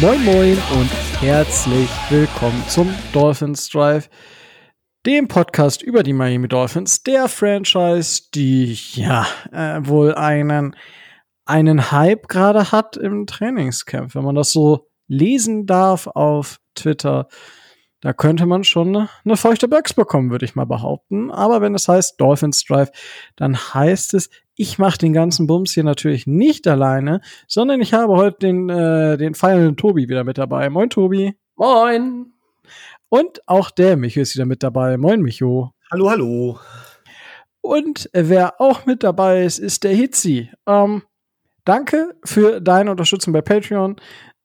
Moin Moin und herzlich willkommen zum Dolphins Drive, dem Podcast über die Miami Dolphins, der Franchise, die ja äh, wohl einen, einen Hype gerade hat im Trainingscamp, wenn man das so lesen darf auf Twitter. Da könnte man schon eine feuchte Box bekommen, würde ich mal behaupten. Aber wenn es heißt Dolphins Drive, dann heißt es, ich mache den ganzen Bums hier natürlich nicht alleine, sondern ich habe heute den, äh, den feiernden Tobi wieder mit dabei. Moin, Tobi. Moin. Und auch der Micho ist wieder mit dabei. Moin, Micho. Hallo, hallo. Und wer auch mit dabei ist, ist der Hitzi. Ähm, danke für deine Unterstützung bei Patreon.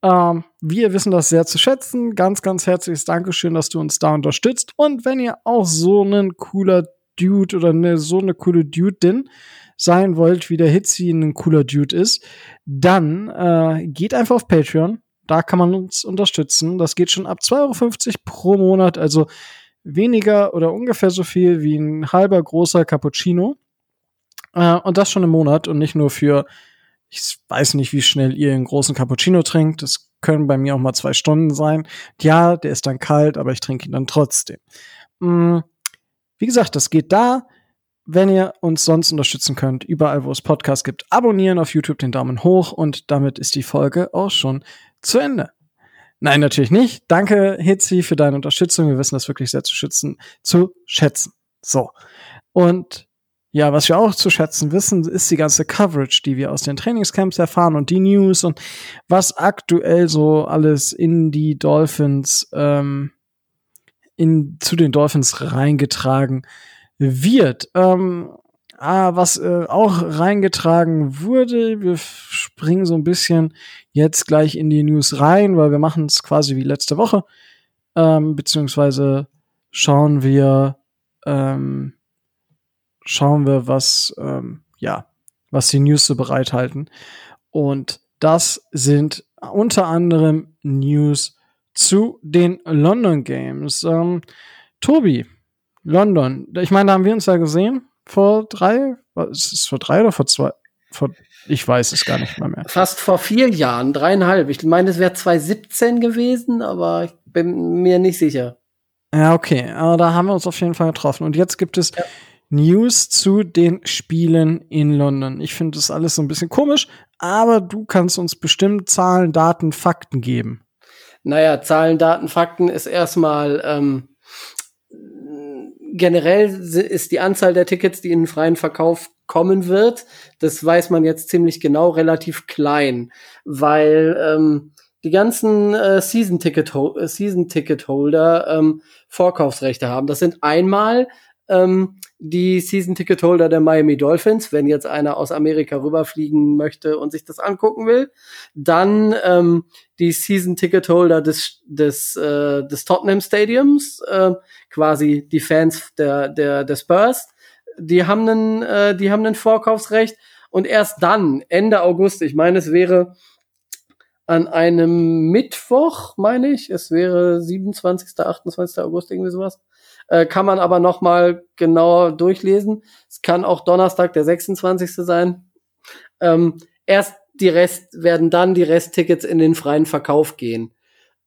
Ähm, wir wissen das sehr zu schätzen. Ganz, ganz herzliches Dankeschön, dass du uns da unterstützt. Und wenn ihr auch so ein cooler Dude oder ne, so eine coole Dude-Din sein wollt, wie der Hitzi ein cooler Dude ist, dann äh, geht einfach auf Patreon. Da kann man uns unterstützen. Das geht schon ab 2,50 Euro pro Monat, also weniger oder ungefähr so viel wie ein halber großer Cappuccino. Äh, und das schon im Monat und nicht nur für ich weiß nicht, wie schnell ihr einen großen Cappuccino trinkt. Das können bei mir auch mal zwei Stunden sein. Ja, der ist dann kalt, aber ich trinke ihn dann trotzdem. Mm, wie gesagt, das geht da. Wenn ihr uns sonst unterstützen könnt, überall wo es Podcasts gibt, abonnieren auf YouTube den Daumen hoch und damit ist die Folge auch schon zu Ende. Nein, natürlich nicht. Danke, Hitzi, für deine Unterstützung. Wir wissen das wirklich sehr zu schützen, zu schätzen. So. Und ja, was wir auch zu schätzen wissen, ist die ganze Coverage, die wir aus den Trainingscamps erfahren und die News und was aktuell so alles in die Dolphins, ähm, in, zu den Dolphins reingetragen wird. Ähm, ah, was äh, auch reingetragen wurde, wir springen so ein bisschen jetzt gleich in die News rein, weil wir machen es quasi wie letzte Woche, ähm, beziehungsweise schauen wir, ähm, schauen wir, was, ähm, ja, was die News so bereithalten. Und das sind unter anderem News zu den London Games. Ähm, Tobi, London, ich meine, da haben wir uns ja gesehen vor drei, was ist es vor drei oder vor zwei? Vor, ich weiß es gar nicht mal mehr. Fast vor vier Jahren, dreieinhalb. Ich meine, es wäre 2017 gewesen, aber ich bin mir nicht sicher. Ja, okay, aber da haben wir uns auf jeden Fall getroffen. Und jetzt gibt es ja. News zu den Spielen in London. Ich finde das alles so ein bisschen komisch, aber du kannst uns bestimmt Zahlen, Daten, Fakten geben. Naja, Zahlen, Daten, Fakten ist erstmal ähm, generell ist die Anzahl der Tickets, die in den freien Verkauf kommen wird, das weiß man jetzt ziemlich genau, relativ klein, weil ähm, die ganzen äh, Season-Ticket-Holder Season ähm, Vorkaufsrechte haben. Das sind einmal ähm, die Season-Ticket-Holder der Miami Dolphins, wenn jetzt einer aus Amerika rüberfliegen möchte und sich das angucken will. Dann ähm, die Season-Ticket-Holder des, des, äh, des Tottenham Stadiums, äh, quasi die Fans der, der, der Spurs. Die haben einen, äh, die haben ein Vorkaufsrecht. Und erst dann, Ende August, ich meine, es wäre an einem Mittwoch, meine ich, es wäre 27., 28. August, irgendwie sowas, äh, kann man aber noch mal genauer durchlesen. Es kann auch Donnerstag der 26. sein. Ähm, erst die Rest werden dann die Resttickets in den freien Verkauf gehen.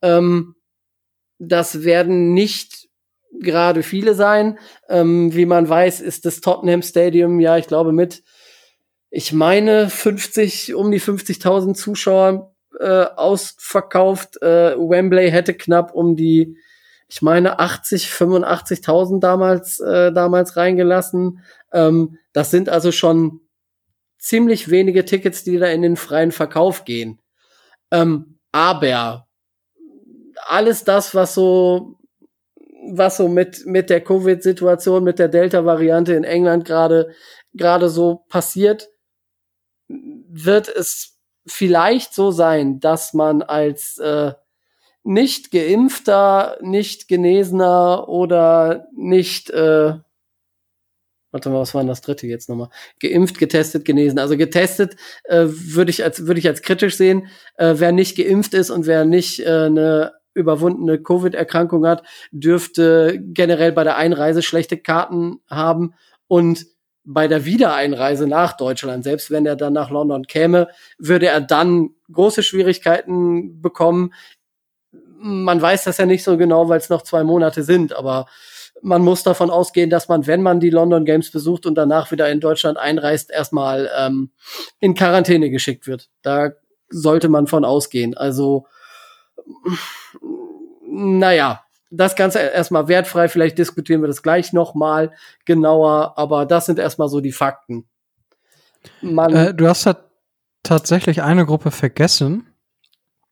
Ähm, das werden nicht gerade viele sein. Ähm, wie man weiß, ist das Tottenham Stadium ja, ich glaube, mit, ich meine, 50, um die 50.000 Zuschauer äh, ausverkauft. Äh, Wembley hätte knapp um die ich meine 80, 85.000 damals äh, damals reingelassen. Ähm, das sind also schon ziemlich wenige Tickets, die da in den freien Verkauf gehen. Ähm, aber alles das, was so was so mit mit der Covid-Situation, mit der Delta-Variante in England gerade gerade so passiert, wird es vielleicht so sein, dass man als äh, nicht geimpfter, nicht genesener oder nicht, äh, warte mal, was war denn das dritte jetzt nochmal? Geimpft, getestet, genesen. Also getestet äh, würde ich als würde ich als kritisch sehen. Äh, wer nicht geimpft ist und wer nicht äh, eine überwundene Covid-Erkrankung hat, dürfte generell bei der Einreise schlechte Karten haben und bei der Wiedereinreise nach Deutschland, selbst wenn er dann nach London käme, würde er dann große Schwierigkeiten bekommen. Man weiß das ja nicht so genau, weil es noch zwei Monate sind, aber man muss davon ausgehen, dass man, wenn man die London Games besucht und danach wieder in Deutschland einreist, erstmal ähm, in Quarantäne geschickt wird. Da sollte man von ausgehen. Also, naja, das Ganze erstmal wertfrei. Vielleicht diskutieren wir das gleich noch mal genauer, aber das sind erstmal so die Fakten. Äh, du hast da tatsächlich eine Gruppe vergessen.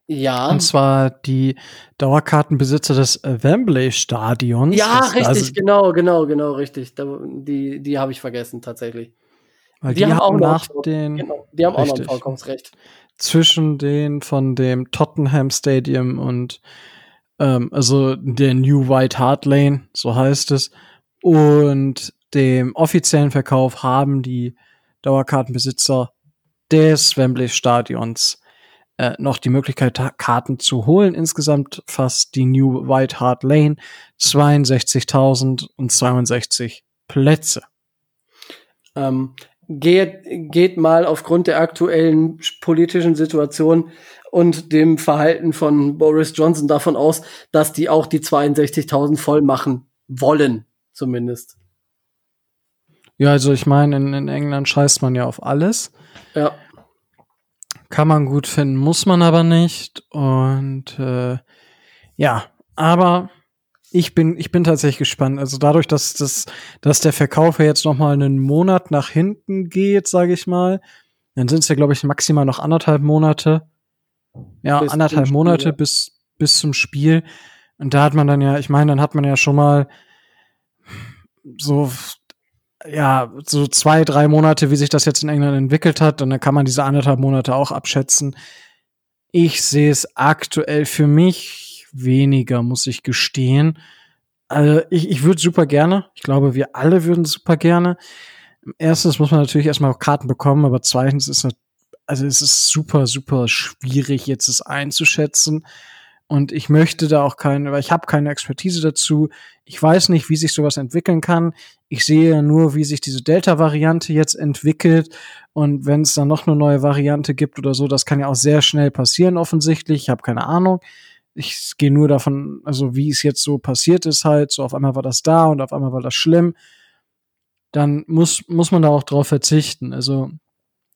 Ja. Und zwar die Dauerkartenbesitzer des Wembley-Stadions. Ja, richtig, also, genau, genau, genau, richtig. Die, die habe ich vergessen, tatsächlich. Weil die, die haben auch nach den. Genau, die haben richtig, auch noch ein Vollkommensrecht. Zwischen den von dem Tottenham Stadium und ähm, also der New White Hart Lane, so heißt es, und dem offiziellen Verkauf haben die Dauerkartenbesitzer des Wembley Stadions äh, noch die Möglichkeit, Karten zu holen. Insgesamt fasst die New White Hart Lane 62.062 Plätze. Ähm, geht, geht mal aufgrund der aktuellen politischen Situation und dem Verhalten von Boris Johnson davon aus, dass die auch die 62.000 voll machen wollen, zumindest. Ja, also ich meine, in, in England scheißt man ja auf alles. Ja. Kann man gut finden, muss man aber nicht. Und äh, ja, aber ich bin, ich bin tatsächlich gespannt. Also dadurch, dass, dass, dass der Verkauf ja jetzt noch mal einen Monat nach hinten geht, sage ich mal, dann sind es ja, glaube ich, maximal noch anderthalb Monate. Ja, bis anderthalb Monate Spiel, ja. bis, bis zum Spiel. Und da hat man dann ja, ich meine, dann hat man ja schon mal so ja, so zwei, drei Monate, wie sich das jetzt in England entwickelt hat, und dann kann man diese anderthalb Monate auch abschätzen. Ich sehe es aktuell für mich weniger, muss ich gestehen. Also ich, ich würde super gerne. Ich glaube, wir alle würden super gerne. Erstens muss man natürlich erstmal auch Karten bekommen, aber zweitens ist also es ist super, super schwierig, jetzt es einzuschätzen. Und ich möchte da auch keine, weil ich habe keine Expertise dazu. Ich weiß nicht, wie sich sowas entwickeln kann. Ich sehe nur, wie sich diese Delta-Variante jetzt entwickelt. Und wenn es dann noch eine neue Variante gibt oder so, das kann ja auch sehr schnell passieren, offensichtlich. Ich habe keine Ahnung. Ich gehe nur davon, also wie es jetzt so passiert ist halt, so auf einmal war das da und auf einmal war das schlimm. Dann muss, muss man da auch drauf verzichten. Also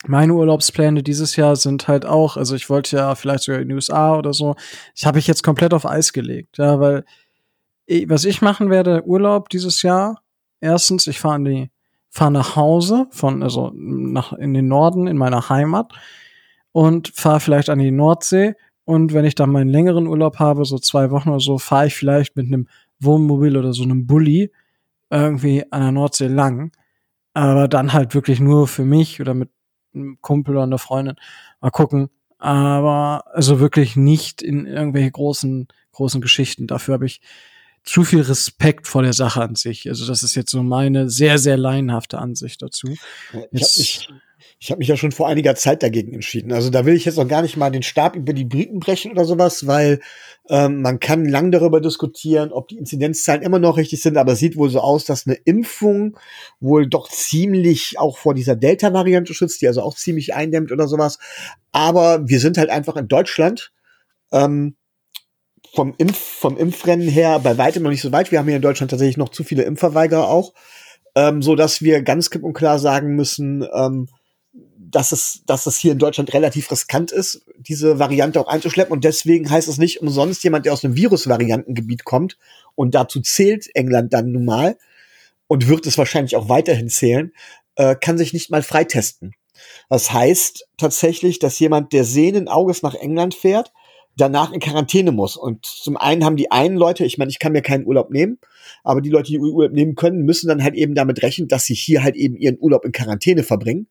meine Urlaubspläne dieses Jahr sind halt auch, also ich wollte ja vielleicht sogar in die USA oder so. Ich habe ich jetzt komplett auf Eis gelegt, ja, weil ich, was ich machen werde, Urlaub dieses Jahr. Erstens, ich fahre die fahre nach Hause von also nach in den Norden in meiner Heimat und fahre vielleicht an die Nordsee und wenn ich dann meinen längeren Urlaub habe, so zwei Wochen oder so, fahre ich vielleicht mit einem Wohnmobil oder so einem Bulli irgendwie an der Nordsee lang, aber dann halt wirklich nur für mich oder mit einem Kumpel oder einer Freundin. Mal gucken. Aber also wirklich nicht in irgendwelche großen, großen Geschichten. Dafür habe ich zu viel Respekt vor der Sache an sich. Also das ist jetzt so meine sehr, sehr laienhafte Ansicht dazu. Ich habe mich, ich hab mich ja schon vor einiger Zeit dagegen entschieden. Also da will ich jetzt auch gar nicht mal den Stab über die Briten brechen oder sowas, weil ähm, man kann lang darüber diskutieren, ob die Inzidenzzahlen immer noch richtig sind, aber es sieht wohl so aus, dass eine Impfung wohl doch ziemlich auch vor dieser Delta-Variante schützt, die also auch ziemlich eindämmt oder sowas. Aber wir sind halt einfach in Deutschland. Ähm, vom, Impf, vom Impfrennen her bei weitem noch nicht so weit. Wir haben hier in Deutschland tatsächlich noch zu viele Impfverweigerer auch, ähm, so dass wir ganz klipp und klar sagen müssen, ähm, dass es, dass es hier in Deutschland relativ riskant ist, diese Variante auch einzuschleppen. Und deswegen heißt es nicht umsonst, jemand, der aus einem Virusvariantengebiet kommt, und dazu zählt England dann nun mal und wird es wahrscheinlich auch weiterhin zählen, äh, kann sich nicht mal freitesten. Das heißt tatsächlich, dass jemand, der sehenden Auges nach England fährt, danach in Quarantäne muss. Und zum einen haben die einen Leute, ich meine, ich kann mir keinen Urlaub nehmen, aber die Leute, die Urlaub nehmen können, müssen dann halt eben damit rechnen, dass sie hier halt eben ihren Urlaub in Quarantäne verbringen.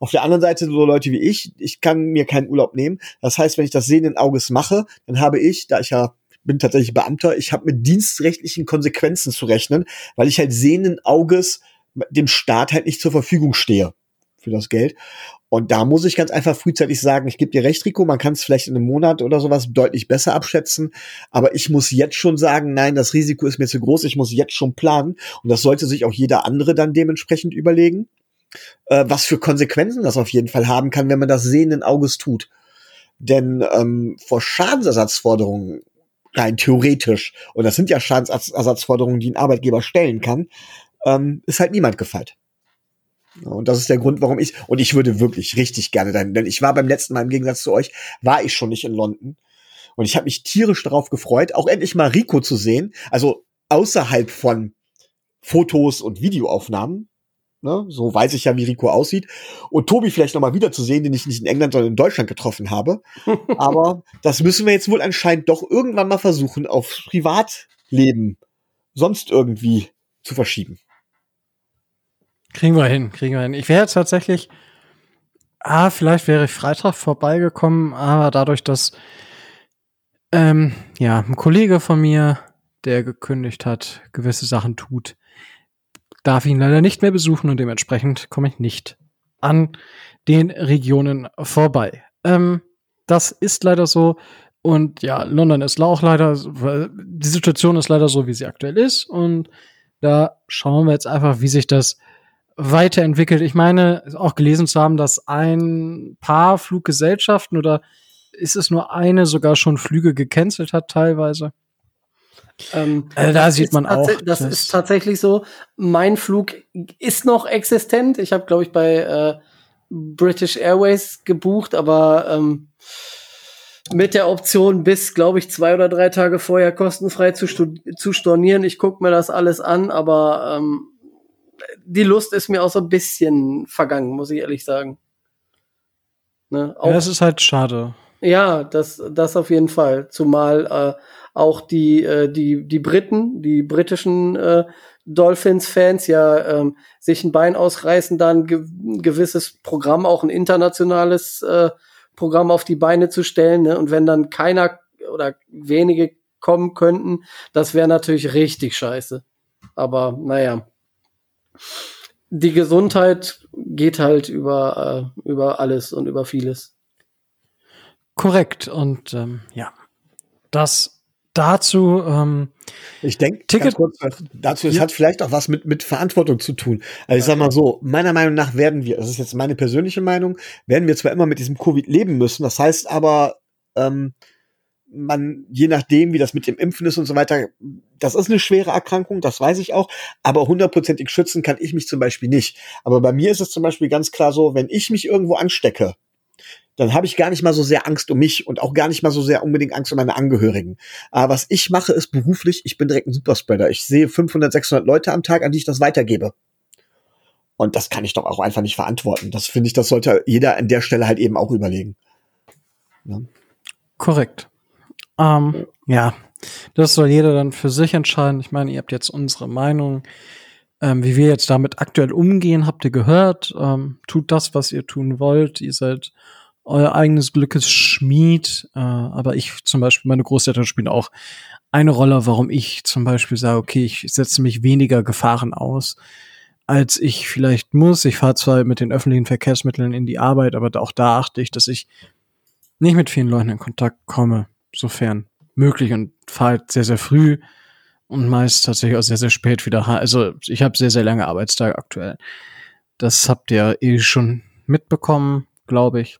Auf der anderen Seite so Leute wie ich, ich kann mir keinen Urlaub nehmen. Das heißt, wenn ich das sehenden Auges mache, dann habe ich, da ich ja bin tatsächlich Beamter, ich habe mit dienstrechtlichen Konsequenzen zu rechnen, weil ich halt sehenden Auges dem Staat halt nicht zur Verfügung stehe für das Geld. Und da muss ich ganz einfach frühzeitig sagen, ich gebe dir recht, Rico, man kann es vielleicht in einem Monat oder sowas deutlich besser abschätzen. Aber ich muss jetzt schon sagen, nein, das Risiko ist mir zu groß, ich muss jetzt schon planen. Und das sollte sich auch jeder andere dann dementsprechend überlegen, äh, was für Konsequenzen das auf jeden Fall haben kann, wenn man das sehenden Auges tut. Denn ähm, vor Schadensersatzforderungen rein theoretisch, und das sind ja Schadensersatzforderungen, die ein Arbeitgeber stellen kann, ähm, ist halt niemand gefeit. Und das ist der Grund, warum ich, und ich würde wirklich richtig gerne dahin, denn ich war beim letzten Mal im Gegensatz zu euch, war ich schon nicht in London. Und ich habe mich tierisch darauf gefreut, auch endlich mal Rico zu sehen. Also außerhalb von Fotos und Videoaufnahmen. Ne? So weiß ich ja, wie Rico aussieht. Und Tobi vielleicht noch mal wiederzusehen, den ich nicht in England, sondern in Deutschland getroffen habe. Aber das müssen wir jetzt wohl anscheinend doch irgendwann mal versuchen, auf Privatleben sonst irgendwie zu verschieben. Kriegen wir hin, kriegen wir hin. Ich wäre jetzt tatsächlich, ah, vielleicht wäre ich Freitag vorbeigekommen, aber dadurch, dass ähm, ja, ein Kollege von mir, der gekündigt hat, gewisse Sachen tut, darf ihn leider nicht mehr besuchen und dementsprechend komme ich nicht an den Regionen vorbei. Ähm, das ist leider so. Und ja, London ist auch leider, die Situation ist leider so, wie sie aktuell ist. Und da schauen wir jetzt einfach, wie sich das weiterentwickelt. Ich meine, auch gelesen zu haben, dass ein paar Fluggesellschaften oder ist es nur eine sogar schon Flüge gecancelt hat teilweise. Ähm, äh, da sieht man auch. Das, das, ist tatsächlich so. Mein Flug ist noch existent. Ich habe, glaube ich, bei äh, British Airways gebucht, aber ähm, mit der Option bis, glaube ich, zwei oder drei Tage vorher kostenfrei zu, zu stornieren. Ich gucke mir das alles an, aber ähm, die Lust ist mir auch so ein bisschen vergangen, muss ich ehrlich sagen. Ne? Auch, ja, das ist halt schade. Ja, das, das auf jeden Fall. Zumal äh, auch die, äh, die, die Briten, die britischen äh, Dolphins-Fans ja ähm, sich ein Bein ausreißen, dann ge ein gewisses Programm, auch ein internationales äh, Programm auf die Beine zu stellen. Ne? Und wenn dann keiner oder wenige kommen könnten, das wäre natürlich richtig scheiße. Aber naja die Gesundheit geht halt über, äh, über alles und über vieles. Korrekt. Und ähm, ja, das dazu. Ähm, ich denke, Ticket dazu, es ja. hat vielleicht auch was mit, mit Verantwortung zu tun. Also ich sag mal so, meiner Meinung nach werden wir, das ist jetzt meine persönliche Meinung, werden wir zwar immer mit diesem Covid leben müssen, das heißt aber, ähm, man, je nachdem, wie das mit dem Impfen ist und so weiter, das ist eine schwere Erkrankung, das weiß ich auch, aber hundertprozentig schützen kann ich mich zum Beispiel nicht. Aber bei mir ist es zum Beispiel ganz klar so, wenn ich mich irgendwo anstecke, dann habe ich gar nicht mal so sehr Angst um mich und auch gar nicht mal so sehr unbedingt Angst um meine Angehörigen. Aber was ich mache, ist beruflich, ich bin direkt ein Superspreader. Ich sehe 500, 600 Leute am Tag, an die ich das weitergebe. Und das kann ich doch auch einfach nicht verantworten. Das finde ich, das sollte jeder an der Stelle halt eben auch überlegen. Ja. Korrekt. Ähm, ja, das soll jeder dann für sich entscheiden. Ich meine, ihr habt jetzt unsere Meinung. Ähm, wie wir jetzt damit aktuell umgehen, habt ihr gehört. Ähm, tut das, was ihr tun wollt. Ihr seid euer eigenes Glückes Schmied. Äh, aber ich zum Beispiel, meine Großeltern spielen auch eine Rolle, warum ich zum Beispiel sage, okay, ich setze mich weniger Gefahren aus, als ich vielleicht muss. Ich fahre zwar mit den öffentlichen Verkehrsmitteln in die Arbeit, aber auch da achte ich, dass ich nicht mit vielen Leuten in Kontakt komme sofern möglich und fahre halt sehr, sehr früh und meist tatsächlich auch sehr, sehr spät wieder. Also ich habe sehr, sehr lange Arbeitstage aktuell. Das habt ihr eh schon mitbekommen, glaube ich.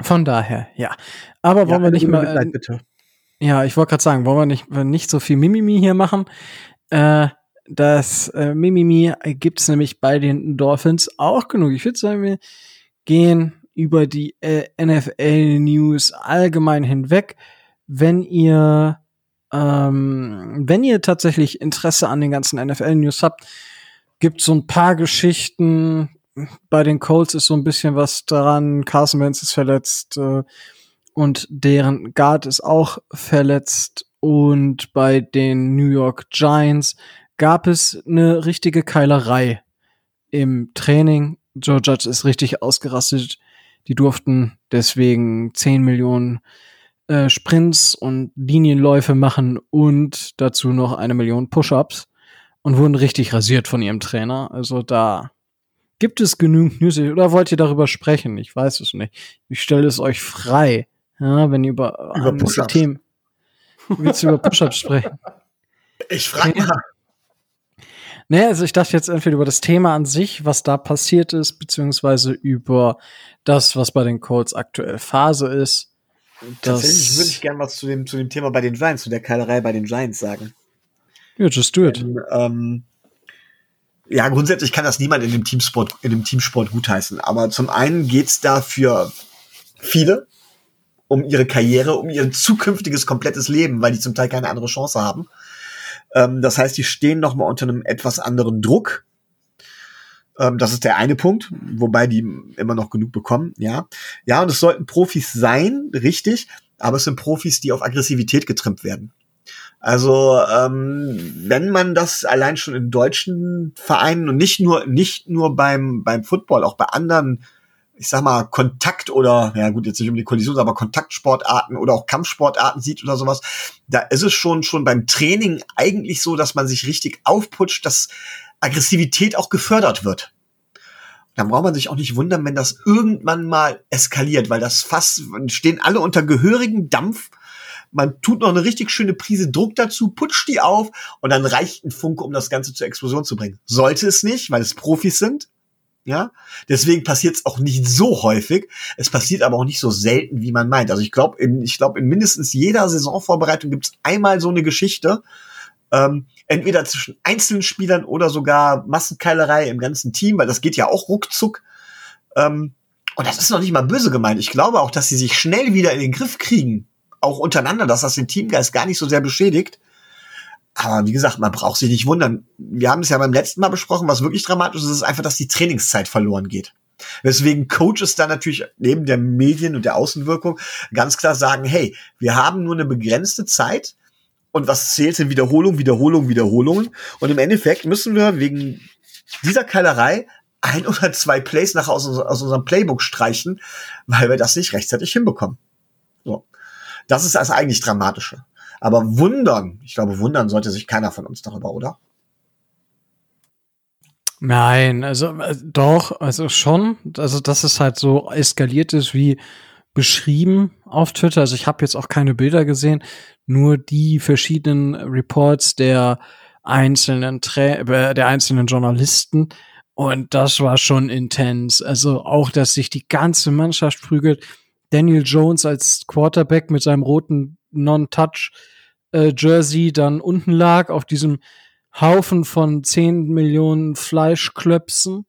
Von daher, ja. Aber ja, wollen wir nicht mal. Mitleid, bitte. Ja, ich wollte gerade sagen, wollen wir nicht, nicht so viel Mimimi hier machen? Äh, das äh, Mimimi gibt's nämlich bei den Dolphins auch genug. Ich würde sagen, wir gehen über die äh, NFL News allgemein hinweg wenn ihr ähm, wenn ihr tatsächlich Interesse an den ganzen NFL-News habt, gibt so ein paar Geschichten. Bei den Colts ist so ein bisschen was dran. Carson Wentz ist verletzt äh, und deren Guard ist auch verletzt. Und bei den New York Giants gab es eine richtige Keilerei im Training. Joe Judge ist richtig ausgerastet. Die durften deswegen 10 Millionen äh, Sprints und Linienläufe machen und dazu noch eine Million Push-ups und wurden richtig rasiert von ihrem Trainer. Also da Gibt es genügend News oder wollt ihr darüber sprechen? Ich weiß es nicht. Ich stelle es euch frei, ja, wenn ihr über, über push Themen willst du über Push-ups sprechen. Ich frage mal. Nee, also ich dachte jetzt entweder über das Thema an sich, was da passiert ist, beziehungsweise über das, was bei den Colts aktuell Phase ist. Tatsächlich würde ich gerne was zu dem, zu dem Thema bei den Giants, zu der Keilerei bei den Giants sagen. Ja, just do it. Denn, ähm, ja, grundsätzlich kann das niemand in dem Teamsport, in dem Teamsport gutheißen. Aber zum einen geht's da für viele um ihre Karriere, um ihr zukünftiges komplettes Leben, weil die zum Teil keine andere Chance haben. Ähm, das heißt, die stehen noch mal unter einem etwas anderen Druck. Ähm, das ist der eine Punkt, wobei die immer noch genug bekommen, ja. Ja, und es sollten Profis sein, richtig, aber es sind Profis, die auf Aggressivität getrimmt werden. Also ähm, wenn man das allein schon in deutschen Vereinen und nicht nur nicht nur beim beim Football, auch bei anderen, ich sag mal Kontakt oder ja gut jetzt nicht um die Kollision, aber Kontaktsportarten oder auch Kampfsportarten sieht oder sowas, da ist es schon schon beim Training eigentlich so, dass man sich richtig aufputscht, dass Aggressivität auch gefördert wird. Dann braucht man sich auch nicht wundern, wenn das irgendwann mal eskaliert, weil das fast stehen alle unter gehörigen Dampf man tut noch eine richtig schöne Prise Druck dazu, putscht die auf und dann reicht ein Funke, um das Ganze zur Explosion zu bringen. Sollte es nicht, weil es Profis sind. Ja, deswegen passiert es auch nicht so häufig. Es passiert aber auch nicht so selten, wie man meint. Also ich glaube, ich glaube, in mindestens jeder Saisonvorbereitung gibt es einmal so eine Geschichte, ähm, entweder zwischen einzelnen Spielern oder sogar Massenkeilerei im ganzen Team, weil das geht ja auch ruckzuck. Ähm, und das ist noch nicht mal böse gemeint. Ich glaube auch, dass sie sich schnell wieder in den Griff kriegen, auch untereinander, dass das den Teamgeist gar nicht so sehr beschädigt. Aber wie gesagt, man braucht sich nicht wundern. Wir haben es ja beim letzten Mal besprochen, was wirklich dramatisch ist, ist einfach, dass die Trainingszeit verloren geht. Weswegen Coaches dann natürlich neben der Medien und der Außenwirkung ganz klar sagen, hey, wir haben nur eine begrenzte Zeit und was zählt sind Wiederholung, Wiederholung, Wiederholungen. Und im Endeffekt müssen wir wegen dieser Keilerei ein oder zwei Plays nach aus, aus unserem Playbook streichen, weil wir das nicht rechtzeitig hinbekommen. So. Das ist das eigentlich Dramatische. Aber wundern, ich glaube, wundern sollte sich keiner von uns darüber, oder? Nein, also äh, doch, also schon, also dass es halt so eskaliert ist wie beschrieben auf Twitter. Also ich habe jetzt auch keine Bilder gesehen, nur die verschiedenen Reports der einzelnen Tra äh, der einzelnen Journalisten und das war schon intens. Also auch, dass sich die ganze Mannschaft prügelt. Daniel Jones als Quarterback mit seinem roten Non-Touch äh, dann unten lag auf diesem Haufen von 10 Millionen Fleischklöpsen.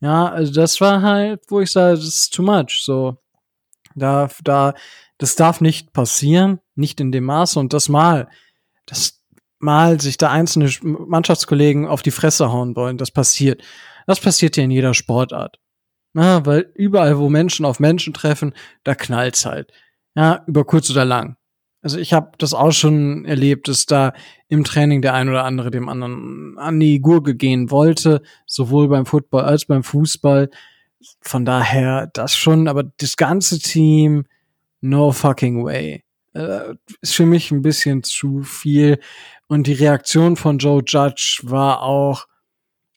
Ja, also das war halt, wo ich sage, das ist too much. So, da, da, das darf nicht passieren, nicht in dem Maße und das mal, das mal sich da einzelne Mannschaftskollegen auf die Fresse hauen wollen, das passiert. Das passiert ja in jeder Sportart. Ja, weil überall, wo Menschen auf Menschen treffen, da knallt's halt. Ja, über kurz oder lang. Also ich habe das auch schon erlebt, dass da im Training der ein oder andere dem anderen an die Gurke gehen wollte, sowohl beim Football als beim Fußball. Von daher das schon, aber das ganze Team, no fucking way. Äh, ist für mich ein bisschen zu viel. Und die Reaktion von Joe Judge war auch,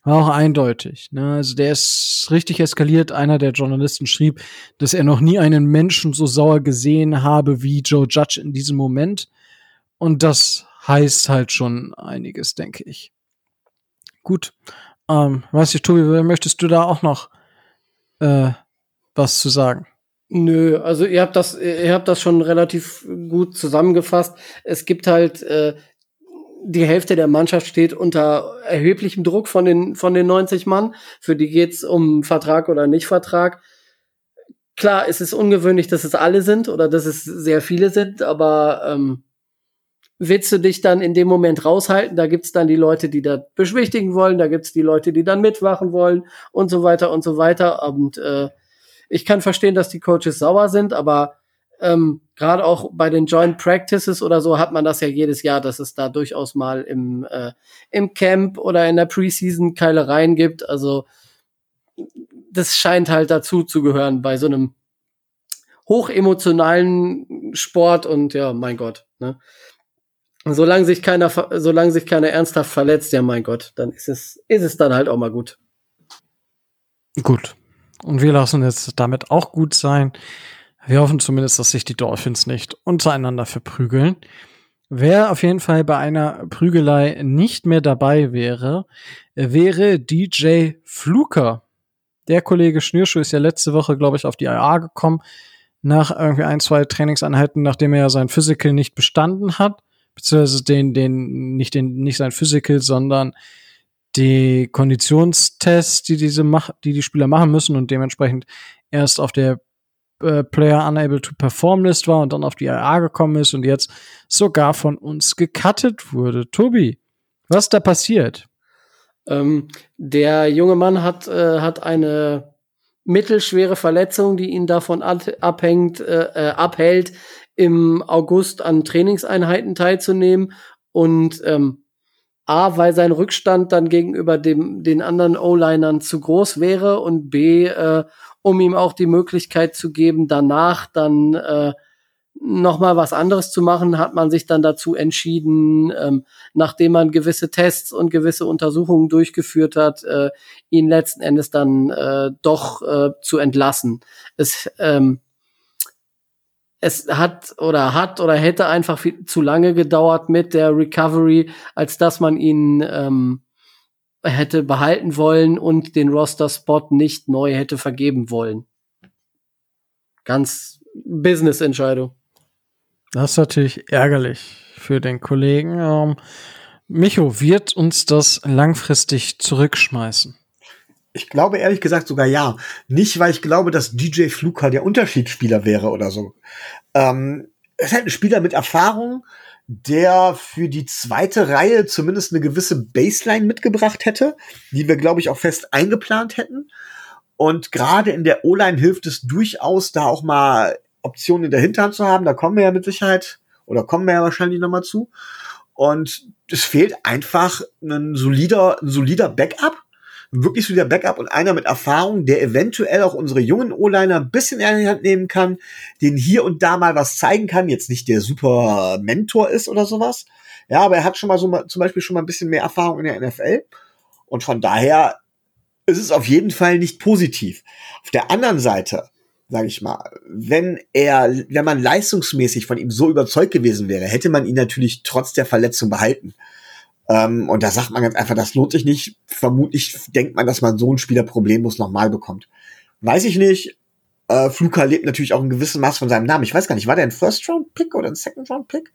war auch eindeutig. Ne? Also der ist richtig eskaliert. Einer der Journalisten schrieb, dass er noch nie einen Menschen so sauer gesehen habe wie Joe Judge in diesem Moment. Und das heißt halt schon einiges, denke ich. Gut. Ähm, weiß ich, Tobi, möchtest du da auch noch äh, was zu sagen? Nö, also ihr habt das, ihr habt das schon relativ gut zusammengefasst. Es gibt halt äh, die Hälfte der Mannschaft steht unter erheblichem Druck von den, von den 90 Mann. Für die geht's um Vertrag oder nicht Vertrag. Klar, es ist ungewöhnlich, dass es alle sind oder dass es sehr viele sind, aber ähm, willst du dich dann in dem Moment raushalten? Da gibt's dann die Leute, die da beschwichtigen wollen, da gibt's die Leute, die dann mitwachen wollen und so weiter und so weiter. Und äh, ich kann verstehen, dass die Coaches sauer sind, aber ähm, Gerade auch bei den Joint Practices oder so hat man das ja jedes Jahr, dass es da durchaus mal im, äh, im Camp oder in der Preseason Keilereien gibt. Also das scheint halt dazu zu gehören bei so einem hochemotionalen Sport und ja, mein Gott. Ne? Solange sich keiner, solange sich keiner ernsthaft verletzt, ja, mein Gott, dann ist es, ist es dann halt auch mal gut. Gut. Und wir lassen jetzt damit auch gut sein. Wir hoffen zumindest, dass sich die Dolphins nicht untereinander verprügeln. Wer auf jeden Fall bei einer Prügelei nicht mehr dabei wäre, wäre DJ Fluker. Der Kollege Schnürschuh ist ja letzte Woche, glaube ich, auf die IA gekommen, nach irgendwie ein, zwei Trainingseinheiten, nachdem er ja sein Physical nicht bestanden hat, beziehungsweise den, den, nicht den, nicht sein Physical, sondern die Konditionstests, die diese mach, die die Spieler machen müssen und dementsprechend erst auf der äh, Player Unable to Perform List war und dann auf die IA gekommen ist und jetzt sogar von uns gecuttet wurde. Tobi, was da passiert? Ähm, der junge Mann hat, äh, hat eine mittelschwere Verletzung, die ihn davon abhängt, äh, äh, abhält, im August an Trainingseinheiten teilzunehmen und ähm, A, weil sein Rückstand dann gegenüber dem, den anderen O-Linern zu groß wäre und B, äh, um ihm auch die Möglichkeit zu geben, danach dann äh, nochmal was anderes zu machen, hat man sich dann dazu entschieden, ähm, nachdem man gewisse Tests und gewisse Untersuchungen durchgeführt hat, äh, ihn letzten Endes dann äh, doch äh, zu entlassen. Es, ähm, es hat oder hat oder hätte einfach viel zu lange gedauert mit der Recovery, als dass man ihn ähm, hätte behalten wollen und den Roster-Spot nicht neu hätte vergeben wollen. Ganz Business-Entscheidung. Das ist natürlich ärgerlich für den Kollegen. Ähm, Micho, wird uns das langfristig zurückschmeißen? Ich glaube ehrlich gesagt sogar ja. Nicht, weil ich glaube, dass DJ Fluker der Unterschiedsspieler wäre oder so. Ähm, es ist halt ein Spieler mit Erfahrung, der für die zweite Reihe zumindest eine gewisse Baseline mitgebracht hätte, die wir, glaube ich, auch fest eingeplant hätten. Und gerade in der O-Line hilft es durchaus, da auch mal Optionen in der Hinterhand zu haben. Da kommen wir ja mit Sicherheit oder kommen wir ja wahrscheinlich nochmal zu. Und es fehlt einfach ein solider, ein solider Backup. Wirklich solider Backup und einer mit Erfahrung, der eventuell auch unsere jungen O-Liner ein bisschen in die Hand nehmen kann, den hier und da mal was zeigen kann. Jetzt nicht der super Mentor ist oder sowas. Ja, aber er hat schon mal so zum Beispiel schon mal ein bisschen mehr Erfahrung in der NFL. Und von daher ist es auf jeden Fall nicht positiv. Auf der anderen Seite sage ich mal, wenn er, wenn man leistungsmäßig von ihm so überzeugt gewesen wäre, hätte man ihn natürlich trotz der Verletzung behalten. Ähm, und da sagt man ganz einfach, das lohnt sich nicht. Vermutlich denkt man, dass man so einen Spieler problemlos nochmal bekommt. Weiß ich nicht. Äh, Fluka lebt natürlich auch in gewissem Maß von seinem Namen. Ich weiß gar nicht, war der ein First-Round-Pick oder ein Second-Round-Pick?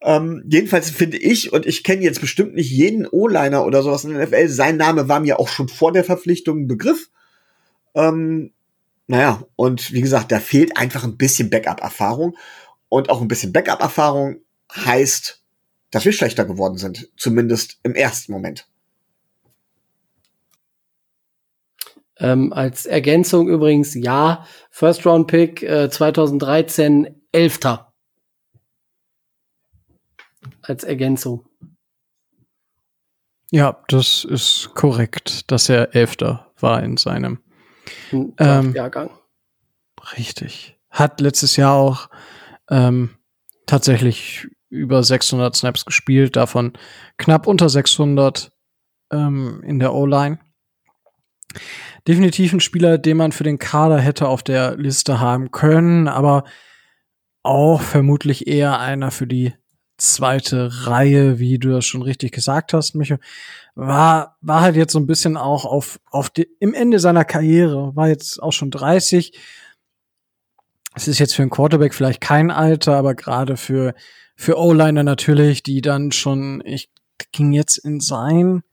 Ähm, jedenfalls finde ich, und ich kenne jetzt bestimmt nicht jeden O-Liner oder sowas in der NFL, sein Name war mir auch schon vor der Verpflichtung ein Begriff. Ähm, naja, und wie gesagt, da fehlt einfach ein bisschen Backup-Erfahrung. Und auch ein bisschen Backup-Erfahrung heißt, dass wir schlechter geworden sind. Zumindest im ersten Moment. Ähm, als Ergänzung übrigens, ja, First Round Pick äh, 2013, Elfter. Als Ergänzung. Ja, das ist korrekt, dass er Elfter war in seinem ähm, Jahrgang. Richtig. Hat letztes Jahr auch ähm, tatsächlich über 600 Snaps gespielt, davon knapp unter 600 ähm, in der O-Line. Definitiv ein Spieler, den man für den Kader hätte auf der Liste haben können, aber auch vermutlich eher einer für die zweite Reihe, wie du das schon richtig gesagt hast, Micho, war, war halt jetzt so ein bisschen auch auf, auf die, im Ende seiner Karriere, war jetzt auch schon 30. Es ist jetzt für einen Quarterback vielleicht kein Alter, aber gerade für, für O-Liner natürlich, die dann schon, ich ging jetzt in sein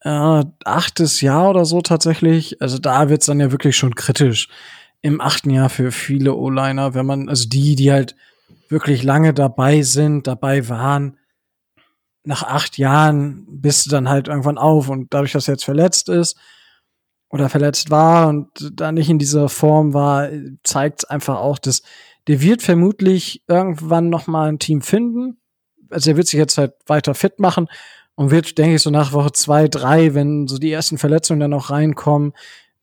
äh, achtes Jahr oder so tatsächlich. Also da wird's dann ja wirklich schon kritisch. Im achten Jahr für viele O-Liner, wenn man, also die, die halt wirklich lange dabei sind, dabei waren, nach acht Jahren bist du dann halt irgendwann auf und dadurch, dass er jetzt verletzt ist oder verletzt war und da nicht in dieser Form war, zeigt einfach auch, dass der wird vermutlich irgendwann noch mal ein Team finden. Also er wird sich jetzt halt weiter fit machen und wird, denke ich, so nach Woche zwei, drei, wenn so die ersten Verletzungen dann auch reinkommen,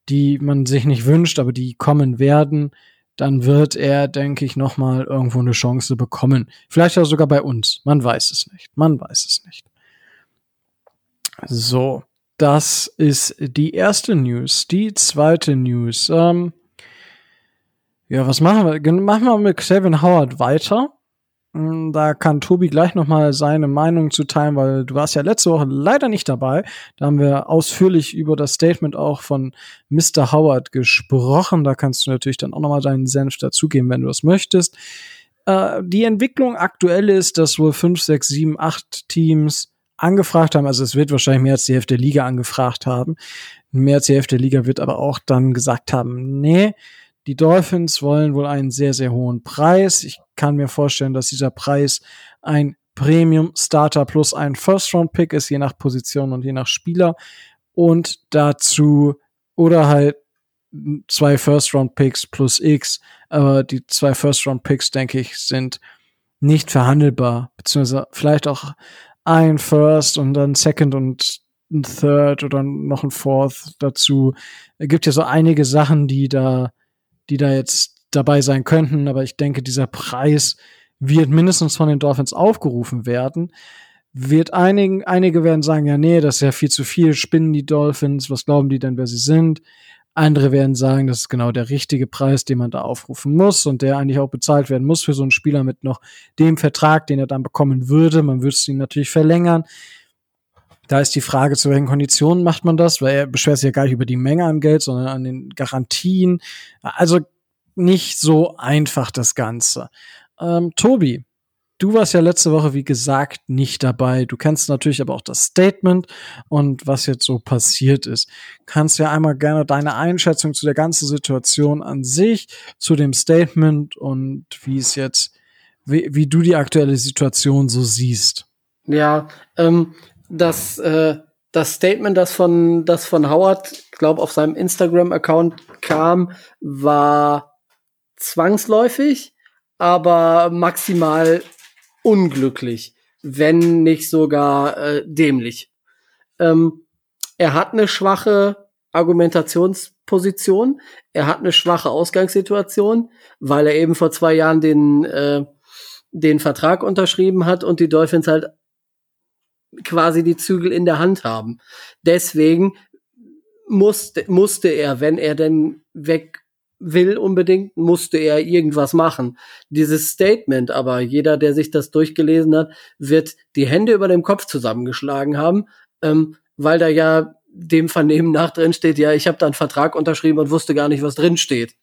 die man sich nicht wünscht, aber die kommen werden, dann wird er, denke ich, noch mal irgendwo eine Chance bekommen. Vielleicht auch sogar bei uns. Man weiß es nicht. Man weiß es nicht. So. Das ist die erste News. Die zweite News. Ähm, ja, was machen wir? Machen wir mit Kevin Howard weiter. Hm, da kann Tobi gleich noch mal seine Meinung zuteilen, weil du warst ja letzte Woche leider nicht dabei. Da haben wir ausführlich über das Statement auch von Mr. Howard gesprochen. Da kannst du natürlich dann auch noch mal deinen Senf dazugeben, wenn du es möchtest. Äh, die Entwicklung aktuell ist, dass wohl fünf, sechs, sieben, acht Teams angefragt haben. Also es wird wahrscheinlich mehr als die Hälfte der Liga angefragt haben. Mehr als die Hälfte der Liga wird aber auch dann gesagt haben, nee, die Dolphins wollen wohl einen sehr, sehr hohen Preis. Ich kann mir vorstellen, dass dieser Preis ein Premium Starter plus ein First Round Pick ist, je nach Position und je nach Spieler. Und dazu oder halt zwei First Round Picks plus X. Aber die zwei First Round Picks, denke ich, sind nicht verhandelbar. Beziehungsweise vielleicht auch ein First und dann Second und ein Third oder noch ein Fourth dazu. Es gibt ja so einige Sachen, die da die da jetzt dabei sein könnten. Aber ich denke, dieser Preis wird mindestens von den Dolphins aufgerufen werden. Wird einigen, einige werden sagen, ja, nee, das ist ja viel zu viel, spinnen die Dolphins, was glauben die denn, wer sie sind? Andere werden sagen, das ist genau der richtige Preis, den man da aufrufen muss und der eigentlich auch bezahlt werden muss für so einen Spieler mit noch dem Vertrag, den er dann bekommen würde. Man würde es ihn natürlich verlängern. Da ist die Frage, zu welchen Konditionen macht man das, weil er beschwert sich ja gar nicht über die Menge an Geld, sondern an den Garantien. Also nicht so einfach das Ganze. Ähm, Tobi, du warst ja letzte Woche, wie gesagt, nicht dabei. Du kennst natürlich aber auch das Statement und was jetzt so passiert ist. Kannst ja einmal gerne deine Einschätzung zu der ganzen Situation an sich, zu dem Statement und wie es jetzt, wie, wie du die aktuelle Situation so siehst. Ja, ähm, das, äh, das Statement, das von, das von Howard, glaube auf seinem Instagram-Account kam, war zwangsläufig, aber maximal unglücklich, wenn nicht sogar äh, dämlich. Ähm, er hat eine schwache Argumentationsposition, er hat eine schwache Ausgangssituation, weil er eben vor zwei Jahren den, äh, den Vertrag unterschrieben hat und die Dolphins halt quasi die Zügel in der Hand haben. Deswegen musste, musste er, wenn er denn weg will unbedingt, musste er irgendwas machen. Dieses Statement aber, jeder, der sich das durchgelesen hat, wird die Hände über dem Kopf zusammengeschlagen haben, ähm, weil da ja dem Vernehmen nach drin steht, ja, ich habe da einen Vertrag unterschrieben und wusste gar nicht, was drin steht.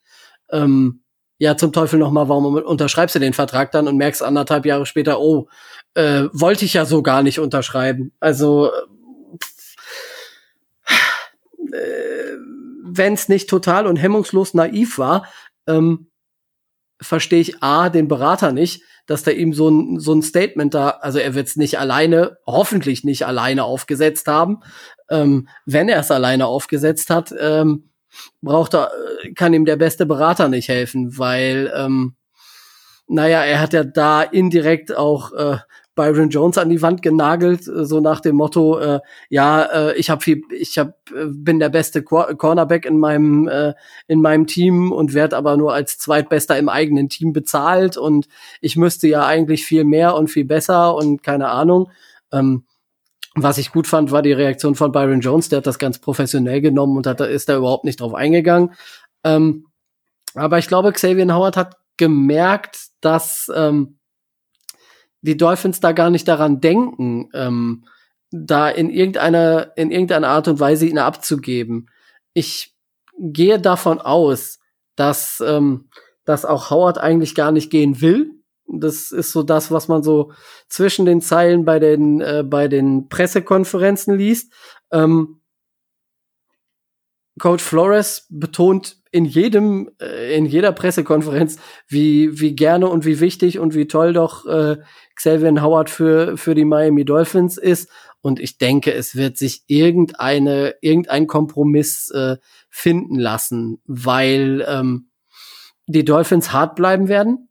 Ähm, ja, zum Teufel nochmal, warum unterschreibst du den Vertrag dann und merkst anderthalb Jahre später, oh, äh, wollte ich ja so gar nicht unterschreiben. Also äh, wenn es nicht total und hemmungslos naiv war, ähm, verstehe ich A, den Berater nicht, dass der ihm so ein, so ein Statement da, also er wird es nicht alleine, hoffentlich nicht alleine aufgesetzt haben. Ähm, wenn er es alleine aufgesetzt hat, ähm, braucht er, kann ihm der beste Berater nicht helfen, weil, ähm, naja, er hat ja da indirekt auch äh, Byron Jones an die Wand genagelt, äh, so nach dem Motto, äh, ja, äh, ich habe viel, ich hab, äh, bin der beste Qu Cornerback in meinem äh, in meinem Team und werde aber nur als zweitbester im eigenen Team bezahlt und ich müsste ja eigentlich viel mehr und viel besser und keine Ahnung. Ähm, was ich gut fand, war die Reaktion von Byron Jones, der hat das ganz professionell genommen und hat, ist da überhaupt nicht drauf eingegangen. Ähm, aber ich glaube, Xavier Howard hat gemerkt, dass ähm, die Dolphins da gar nicht daran denken, ähm, da in irgendeiner, in irgendeiner Art und Weise ihn abzugeben. Ich gehe davon aus, dass, ähm, dass auch Howard eigentlich gar nicht gehen will. Das ist so das, was man so zwischen den Zeilen bei den, äh, bei den Pressekonferenzen liest. Ähm, Coach Flores betont in jedem, äh, in jeder Pressekonferenz, wie, wie gerne und wie wichtig und wie toll doch äh, Xavier Howard für, für die Miami Dolphins ist. Und ich denke, es wird sich irgendeine, irgendein Kompromiss äh, finden lassen, weil ähm, die Dolphins hart bleiben werden,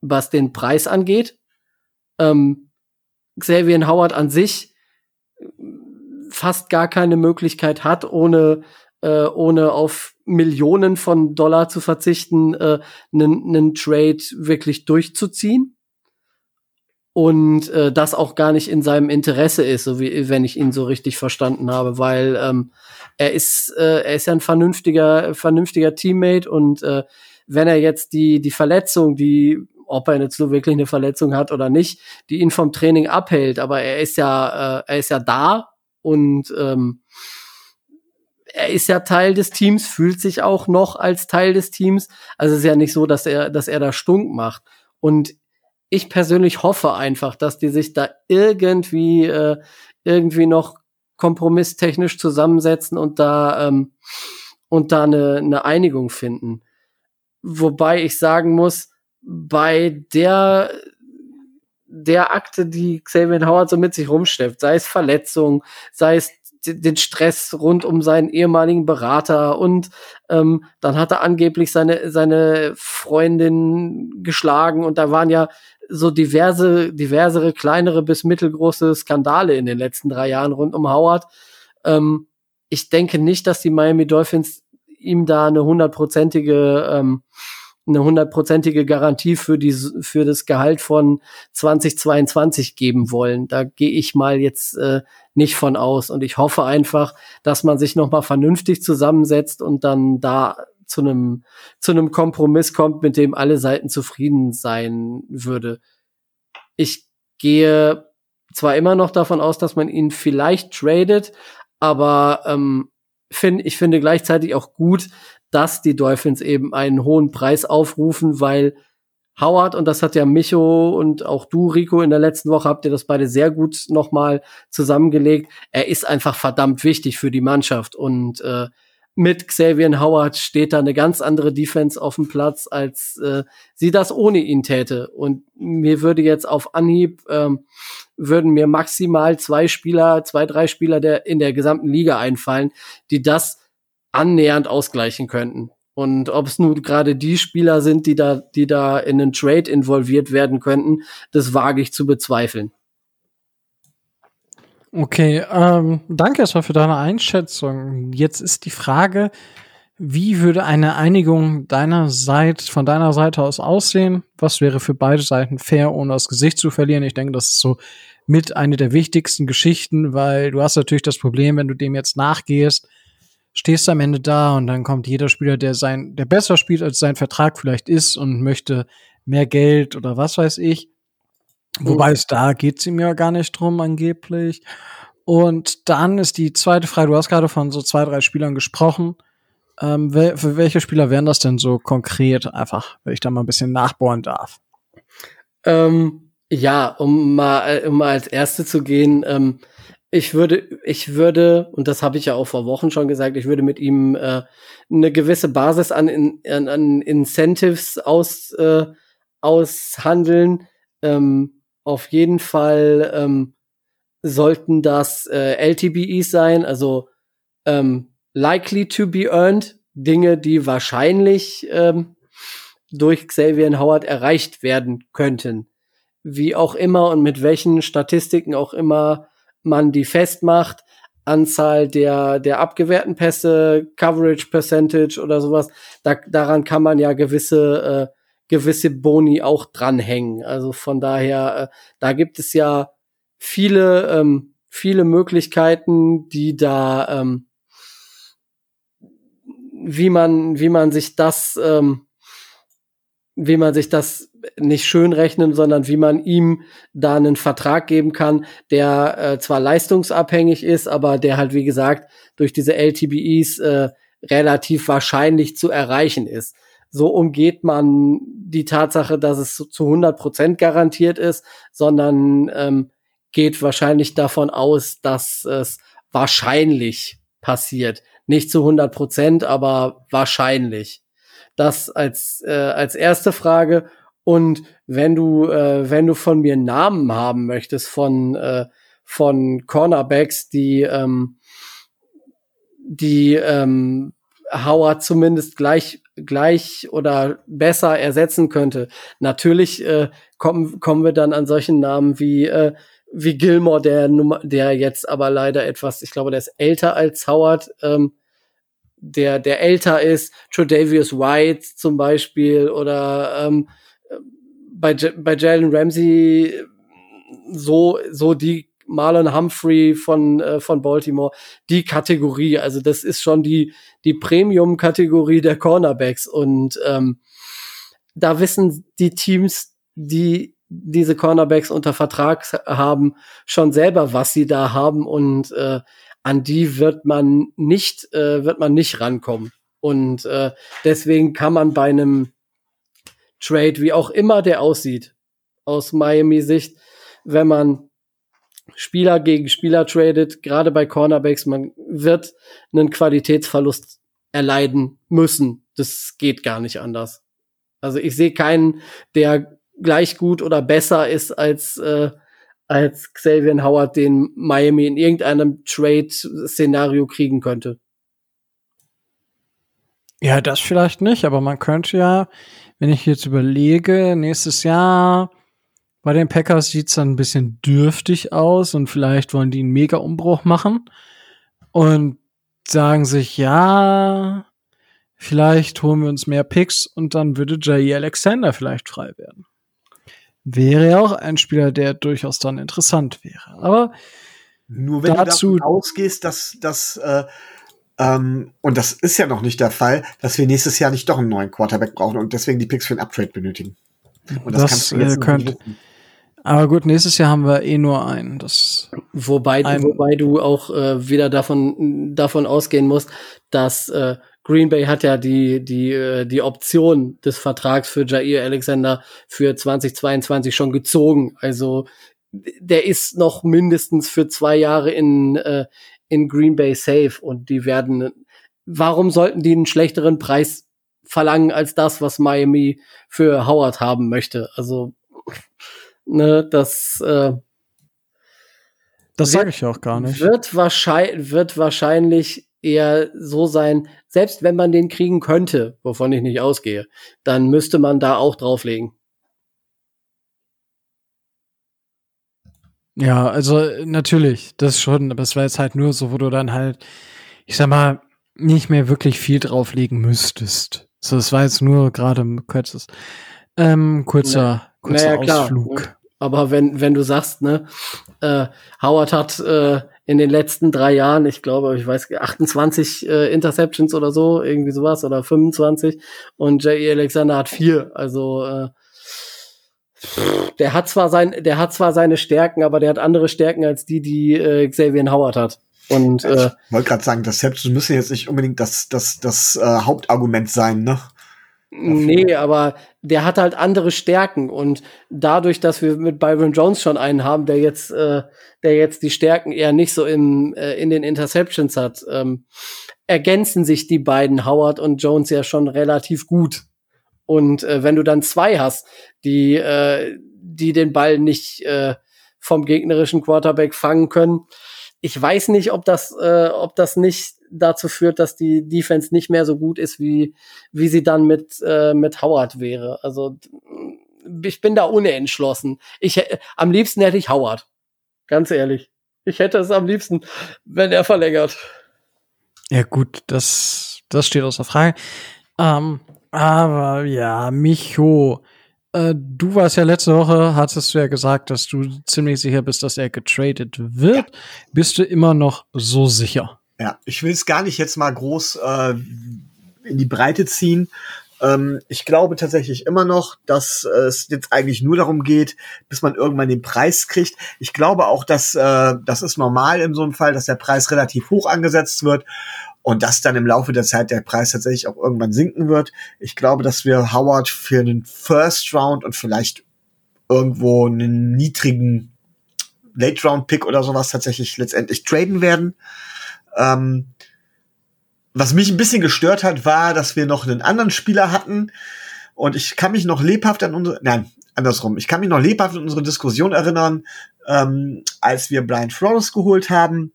was den Preis angeht. Ähm, Xavier Howard an sich fast gar keine Möglichkeit hat, ohne, äh, ohne auf Millionen von Dollar zu verzichten, äh, einen, einen Trade wirklich durchzuziehen. und äh, das auch gar nicht in seinem Interesse ist, so wie wenn ich ihn so richtig verstanden habe, weil ähm, er ist äh, er ist ja ein vernünftiger vernünftiger Teammate und äh, wenn er jetzt die die Verletzung, die ob er jetzt so wirklich eine Verletzung hat oder nicht, die ihn vom Training abhält, aber er ist ja äh, er ist ja da und ähm, er ist ja Teil des Teams, fühlt sich auch noch als Teil des Teams. Also es ist ja nicht so, dass er, dass er da stunk macht. Und ich persönlich hoffe einfach, dass die sich da irgendwie äh, irgendwie noch kompromisstechnisch zusammensetzen und da ähm, und da eine, eine Einigung finden. Wobei ich sagen muss, bei der der Akte, die Xavier Howard so mit sich rumschleppt, sei es Verletzung, sei es den Stress rund um seinen ehemaligen Berater und ähm, dann hat er angeblich seine seine Freundin geschlagen und da waren ja so diverse, diversere kleinere bis mittelgroße Skandale in den letzten drei Jahren rund um Howard. Ähm, ich denke nicht, dass die Miami Dolphins ihm da eine hundertprozentige ähm, eine hundertprozentige Garantie für die für das Gehalt von 2022 geben wollen. Da gehe ich mal jetzt äh, nicht von aus und ich hoffe einfach, dass man sich noch mal vernünftig zusammensetzt und dann da zu einem zu einem Kompromiss kommt, mit dem alle Seiten zufrieden sein würde. Ich gehe zwar immer noch davon aus, dass man ihn vielleicht tradet, aber ähm, find, ich finde gleichzeitig auch gut, dass die Dolphins eben einen hohen Preis aufrufen, weil Howard, und das hat ja Micho und auch du, Rico, in der letzten Woche habt ihr das beide sehr gut nochmal zusammengelegt. Er ist einfach verdammt wichtig für die Mannschaft und äh, mit Xavier Howard steht da eine ganz andere Defense auf dem Platz, als äh, sie das ohne ihn täte. Und mir würde jetzt auf Anhieb ähm, würden mir maximal zwei Spieler, zwei, drei Spieler der in der gesamten Liga einfallen, die das annähernd ausgleichen könnten. Und ob es nun gerade die Spieler sind, die da, die da in einen Trade involviert werden könnten, das wage ich zu bezweifeln. Okay, ähm, danke erstmal für deine Einschätzung. Jetzt ist die Frage, wie würde eine Einigung deiner Seite, von deiner Seite aus aussehen? Was wäre für beide Seiten fair, ohne das Gesicht zu verlieren? Ich denke, das ist so mit eine der wichtigsten Geschichten, weil du hast natürlich das Problem, wenn du dem jetzt nachgehst, stehst du am Ende da und dann kommt jeder Spieler, der sein, der besser spielt als sein Vertrag vielleicht ist und möchte mehr Geld oder was weiß ich. Wobei es da geht's ihm ja gar nicht drum, angeblich. Und dann ist die zweite Frage, du hast gerade von so zwei, drei Spielern gesprochen. Ähm, für welche Spieler wären das denn so konkret? Einfach, wenn ich da mal ein bisschen nachbohren darf. Ähm, ja, um mal, um mal als Erste zu gehen, ähm, ich würde, ich würde, und das habe ich ja auch vor Wochen schon gesagt, ich würde mit ihm äh, eine gewisse Basis an, in, an, Incentives aus, äh, aushandeln. Ähm, auf jeden Fall ähm, sollten das äh, LTBEs sein, also ähm, likely to be earned, Dinge, die wahrscheinlich ähm, durch Xavier Howard erreicht werden könnten. Wie auch immer und mit welchen Statistiken auch immer man die festmacht, Anzahl der, der abgewehrten Pässe, Coverage Percentage oder sowas, da, daran kann man ja gewisse, äh, gewisse Boni auch dranhängen. Also von daher, äh, da gibt es ja viele, ähm, viele Möglichkeiten, die da, ähm, wie man, wie man sich das, ähm, wie man sich das nicht schön rechnen, sondern wie man ihm da einen Vertrag geben kann, der äh, zwar leistungsabhängig ist, aber der halt, wie gesagt, durch diese LTBEs äh, relativ wahrscheinlich zu erreichen ist. So umgeht man die Tatsache, dass es zu 100 Prozent garantiert ist, sondern ähm, geht wahrscheinlich davon aus, dass es wahrscheinlich passiert. Nicht zu 100 Prozent, aber wahrscheinlich. Das als, äh, als erste Frage. Und wenn du, äh, wenn du von mir Namen haben möchtest von, äh, von Cornerbacks, die, ähm, die ähm, Howard zumindest gleich, gleich oder besser ersetzen könnte, natürlich äh, kommen, kommen wir dann an solchen Namen wie, äh, wie Gilmore, der, der jetzt aber leider etwas, ich glaube, der ist älter als Howard, ähm, der, der älter ist, Tredavious White zum Beispiel oder ähm, bei, bei Jalen Ramsey so, so die Marlon Humphrey von, äh, von Baltimore, die Kategorie. Also das ist schon die, die Premium-Kategorie der Cornerbacks. Und ähm, da wissen die Teams, die diese Cornerbacks unter Vertrag haben, schon selber, was sie da haben. Und äh, an die wird man nicht, äh, wird man nicht rankommen. Und äh, deswegen kann man bei einem Trade, wie auch immer der aussieht, aus Miami-Sicht, wenn man Spieler gegen Spieler tradet, gerade bei Cornerbacks, man wird einen Qualitätsverlust erleiden müssen. Das geht gar nicht anders. Also ich sehe keinen, der gleich gut oder besser ist als äh, als Xavier Howard, den Miami in irgendeinem Trade-Szenario kriegen könnte. Ja, das vielleicht nicht, aber man könnte ja, wenn ich jetzt überlege, nächstes Jahr bei den Packers sieht's dann ein bisschen dürftig aus und vielleicht wollen die einen Mega-Umbruch machen und sagen sich, ja, vielleicht holen wir uns mehr Picks und dann würde Jay Alexander vielleicht frei werden. Wäre ja auch ein Spieler, der durchaus dann interessant wäre. Aber nur wenn dazu, du davon ausgehst, dass, dass äh, ähm, und das ist ja noch nicht der Fall, dass wir nächstes Jahr nicht doch einen neuen Quarterback brauchen und deswegen die Picks für ein Uptrade benötigen. Und das, das kannst du jetzt äh, könnt, aber gut, nächstes Jahr haben wir eh nur einen. Das wobei, ein wobei du auch äh, wieder davon, davon ausgehen musst, dass äh, Green Bay hat ja die, die, äh, die Option des Vertrags für Jair Alexander für 2022 schon gezogen. Also der ist noch mindestens für zwei Jahre in, äh, in Green Bay safe und die werden, warum sollten die einen schlechteren Preis verlangen als das, was Miami für Howard haben möchte? Also Ne, das äh, das sage ich auch gar nicht. Wird wahrscheinlich, wird wahrscheinlich eher so sein, selbst wenn man den kriegen könnte, wovon ich nicht ausgehe, dann müsste man da auch drauflegen. Ja, also natürlich, das schon, aber es war jetzt halt nur so, wo du dann halt, ich sag mal, nicht mehr wirklich viel drauflegen müsstest. So, es war jetzt nur gerade ein kurzes, ähm, kurzer, kurzer naja, Ausflug. Klar. Aber wenn, wenn du sagst, ne, äh, Howard hat äh, in den letzten drei Jahren, ich glaube, ich weiß, 28 äh, Interceptions oder so, irgendwie sowas, oder 25, und J.E. Alexander hat vier. Also äh, der hat zwar sein, der hat zwar seine Stärken, aber der hat andere Stärken als die, die äh, Xavier Howard hat. Und äh, ich wollte gerade sagen, das selbst müssen jetzt nicht unbedingt das, das, das äh, Hauptargument sein, ne? Nee, aber der hat halt andere Stärken und dadurch, dass wir mit Byron Jones schon einen haben, der jetzt, äh, der jetzt die Stärken eher nicht so im, äh, in den Interceptions hat, ähm, ergänzen sich die beiden Howard und Jones ja schon relativ gut. Und äh, wenn du dann zwei hast, die, äh, die den Ball nicht äh, vom gegnerischen Quarterback fangen können, ich weiß nicht, ob das, äh, ob das nicht dazu führt, dass die Defense nicht mehr so gut ist, wie, wie sie dann mit, äh, mit Howard wäre. Also ich bin da unentschlossen. Ich, am liebsten hätte ich Howard. Ganz ehrlich. Ich hätte es am liebsten, wenn er verlängert. Ja, gut, das, das steht außer Frage. Ähm, aber ja, Micho, äh, du warst ja letzte Woche, hattest du ja gesagt, dass du ziemlich sicher bist, dass er getradet wird. Ja. Bist du immer noch so sicher? Ja, ich will es gar nicht jetzt mal groß äh, in die Breite ziehen. Ähm, ich glaube tatsächlich immer noch, dass äh, es jetzt eigentlich nur darum geht, bis man irgendwann den Preis kriegt. Ich glaube auch, dass äh, das ist normal in so einem Fall, dass der Preis relativ hoch angesetzt wird und dass dann im Laufe der Zeit der Preis tatsächlich auch irgendwann sinken wird. Ich glaube, dass wir Howard für einen First Round und vielleicht irgendwo einen niedrigen Late Round Pick oder sowas tatsächlich letztendlich traden werden. Ähm, was mich ein bisschen gestört hat, war, dass wir noch einen anderen Spieler hatten und ich kann mich noch lebhaft an unsere, nein, andersrum, ich kann mich noch lebhaft an unsere Diskussion erinnern, ähm, als wir Brian Flores geholt haben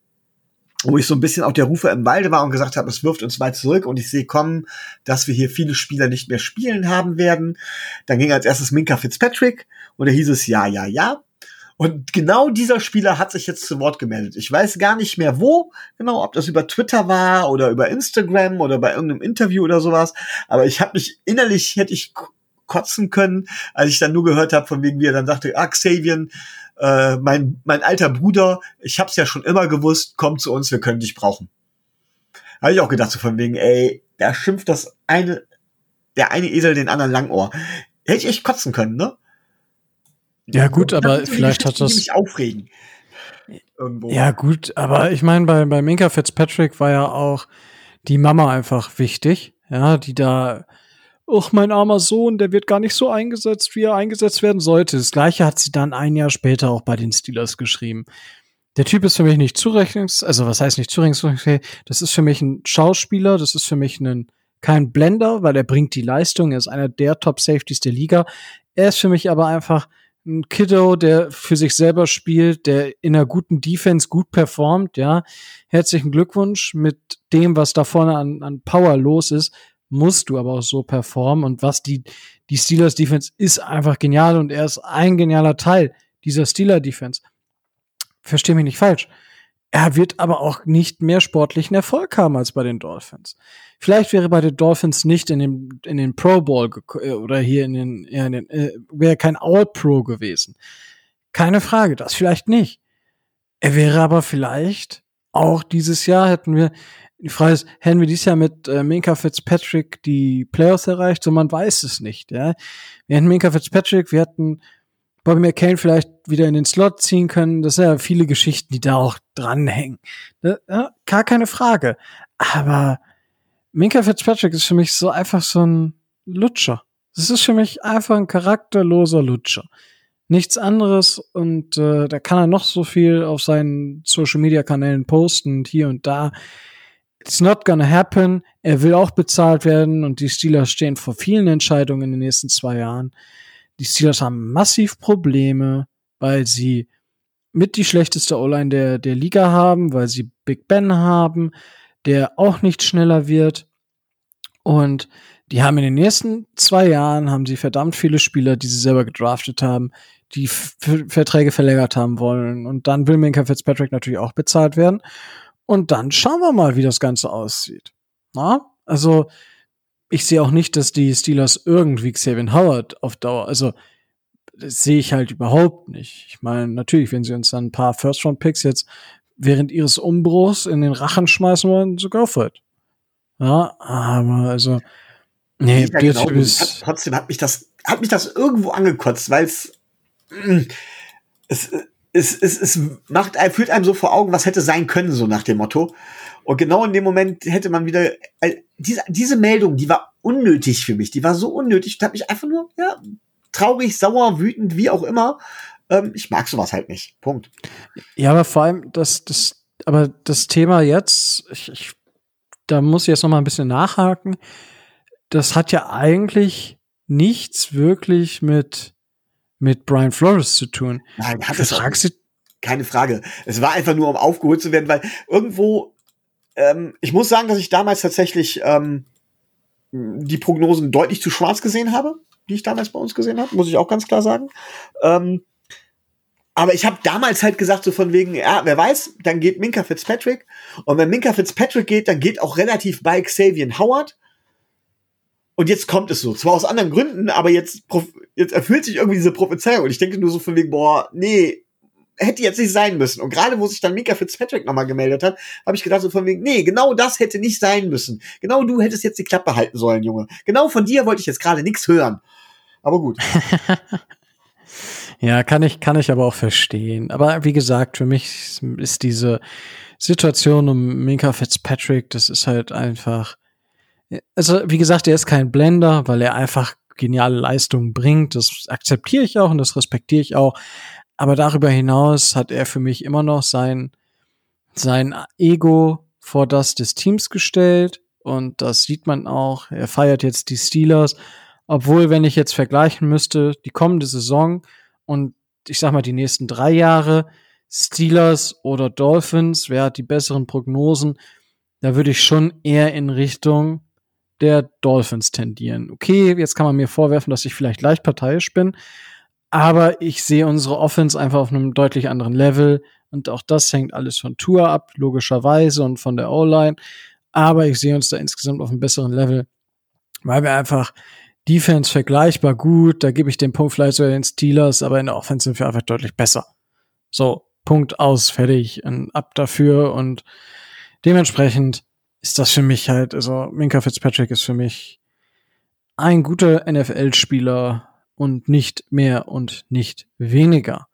wo ich so ein bisschen auf der Rufe im Walde war und gesagt habe, es wirft uns weit zurück und ich sehe kommen, dass wir hier viele Spieler nicht mehr spielen haben werden. Dann ging als erstes Minka Fitzpatrick und da hieß es ja, ja, ja. Und genau dieser Spieler hat sich jetzt zu Wort gemeldet. Ich weiß gar nicht mehr wo, genau, ob das über Twitter war oder über Instagram oder bei irgendeinem Interview oder sowas. Aber ich habe mich innerlich hätte ich kotzen können, als ich dann nur gehört habe, von wegen wie er dann sagte, ah, Xavier, äh, mein, mein alter Bruder, ich hab's ja schon immer gewusst, komm zu uns, wir können dich brauchen. Habe ich auch gedacht, so von wegen, ey, da schimpft das eine, der eine Esel den anderen Langohr. Hätte ich echt kotzen können, ne? Ja, gut, aber vielleicht hat das. mich aufregen. Irgendwo. Ja, gut, aber ich meine, bei, bei Minka Fitzpatrick war ja auch die Mama einfach wichtig, ja, die da, ach, mein armer Sohn, der wird gar nicht so eingesetzt, wie er eingesetzt werden sollte. Das gleiche hat sie dann ein Jahr später auch bei den Steelers geschrieben. Der Typ ist für mich nicht zurechnungs, also was heißt nicht zurechnungsfähig? Das ist für mich ein Schauspieler, das ist für mich ein, kein Blender, weil er bringt die Leistung, er ist einer der Top Safeties der Liga. Er ist für mich aber einfach ein Kiddo, der für sich selber spielt, der in einer guten Defense gut performt, ja. Herzlichen Glückwunsch mit dem, was da vorne an, an Power los ist, musst du aber auch so performen und was die, die Steelers Defense ist einfach genial und er ist ein genialer Teil dieser Steeler Defense. Versteh mich nicht falsch. Er wird aber auch nicht mehr sportlichen Erfolg haben als bei den Dolphins. Vielleicht wäre bei den Dolphins nicht in den, in den Pro Bowl äh, oder hier in den, ja, in den äh, wäre kein All-Pro gewesen. Keine Frage, das vielleicht nicht. Er wäre aber vielleicht auch dieses Jahr hätten wir, die Frage ist, hätten wir dieses Jahr mit äh, Minka Fitzpatrick die Playoffs erreicht? So, man weiß es nicht, ja. Wir hätten Minka Fitzpatrick, wir hätten Bobby McCain vielleicht wieder in den Slot ziehen können. Das sind ja viele Geschichten, die da auch dranhängen. Ja, gar keine Frage. Aber Minka Fitzpatrick ist für mich so einfach so ein Lutscher. Das ist für mich einfach ein charakterloser Lutscher. Nichts anderes und äh, da kann er noch so viel auf seinen Social Media Kanälen posten und hier und da. It's not gonna happen. Er will auch bezahlt werden und die Steelers stehen vor vielen Entscheidungen in den nächsten zwei Jahren. Die Steelers haben massiv Probleme, weil sie mit die schlechteste O-Line der, der Liga haben, weil sie Big Ben haben, der auch nicht schneller wird. Und die haben in den nächsten zwei Jahren haben sie verdammt viele Spieler, die sie selber gedraftet haben, die Verträge verlängert haben wollen. Und dann will Minka Fitzpatrick natürlich auch bezahlt werden. Und dann schauen wir mal, wie das Ganze aussieht. Na? Also, ich sehe auch nicht, dass die Steelers irgendwie Xavier Howard auf Dauer, also das sehe ich halt überhaupt nicht. Ich meine, natürlich, wenn sie uns dann ein paar First-Round-Picks jetzt während ihres Umbruchs in den Rachen schmeißen wollen, so go for it. Ja, aber also, nee, ja, genau. hat, trotzdem hat mich das, hat mich das irgendwo angekotzt, weil mm, es, es, es, es macht, führt einem so vor Augen, was hätte sein können, so nach dem Motto. Und genau in dem Moment hätte man wieder, äh, diese, diese Meldung, die war unnötig für mich. Die war so unnötig. Da habe ich einfach nur, ja, traurig, sauer, wütend, wie auch immer. Ähm, ich mag sowas halt nicht. Punkt. Ja, aber vor allem das, das, aber das Thema jetzt, ich, ich, da muss ich jetzt noch mal ein bisschen nachhaken. Das hat ja eigentlich nichts wirklich mit mit Brian Flores zu tun. Nein, hat es keine Frage. Es war einfach nur, um aufgeholt zu werden, weil irgendwo ähm, ich muss sagen, dass ich damals tatsächlich ähm, die Prognosen deutlich zu schwarz gesehen habe, die ich damals bei uns gesehen habe, muss ich auch ganz klar sagen. Ähm, aber ich habe damals halt gesagt, so von wegen, ja, wer weiß, dann geht Minka Fitzpatrick. Und wenn Minka Fitzpatrick geht, dann geht auch relativ bei Xavier Howard. Und jetzt kommt es so. Zwar aus anderen Gründen, aber jetzt, jetzt erfüllt sich irgendwie diese Prophezeiung. Und ich denke nur so von wegen, boah, nee, hätte jetzt nicht sein müssen. Und gerade wo sich dann Mika Fitzpatrick nochmal gemeldet hat, habe ich gedacht so von wegen, nee, genau das hätte nicht sein müssen. Genau du hättest jetzt die Klappe halten sollen, Junge. Genau von dir wollte ich jetzt gerade nichts hören. Aber gut. ja, kann ich, kann ich aber auch verstehen. Aber wie gesagt, für mich ist diese Situation um Minka Fitzpatrick, das ist halt einfach, also wie gesagt, er ist kein Blender, weil er einfach geniale Leistungen bringt. Das akzeptiere ich auch und das respektiere ich auch. Aber darüber hinaus hat er für mich immer noch sein, sein Ego vor das des Teams gestellt. Und das sieht man auch. Er feiert jetzt die Steelers. Obwohl, wenn ich jetzt vergleichen müsste, die kommende Saison und ich sag mal die nächsten drei Jahre, Steelers oder Dolphins, wer hat die besseren Prognosen? Da würde ich schon eher in Richtung der Dolphins tendieren. Okay, jetzt kann man mir vorwerfen, dass ich vielleicht leicht parteiisch bin, aber ich sehe unsere Offense einfach auf einem deutlich anderen Level. Und auch das hängt alles von Tour ab, logischerweise, und von der O-Line. Aber ich sehe uns da insgesamt auf einem besseren Level, weil wir einfach Defense vergleichbar gut, da gebe ich den Punkt vielleicht sogar den Steelers, aber in der Offense sind wir einfach deutlich besser. So, Punkt aus, fertig, und ab dafür und dementsprechend ist das für mich halt, also Minka Fitzpatrick ist für mich ein guter NFL-Spieler und nicht mehr und nicht weniger.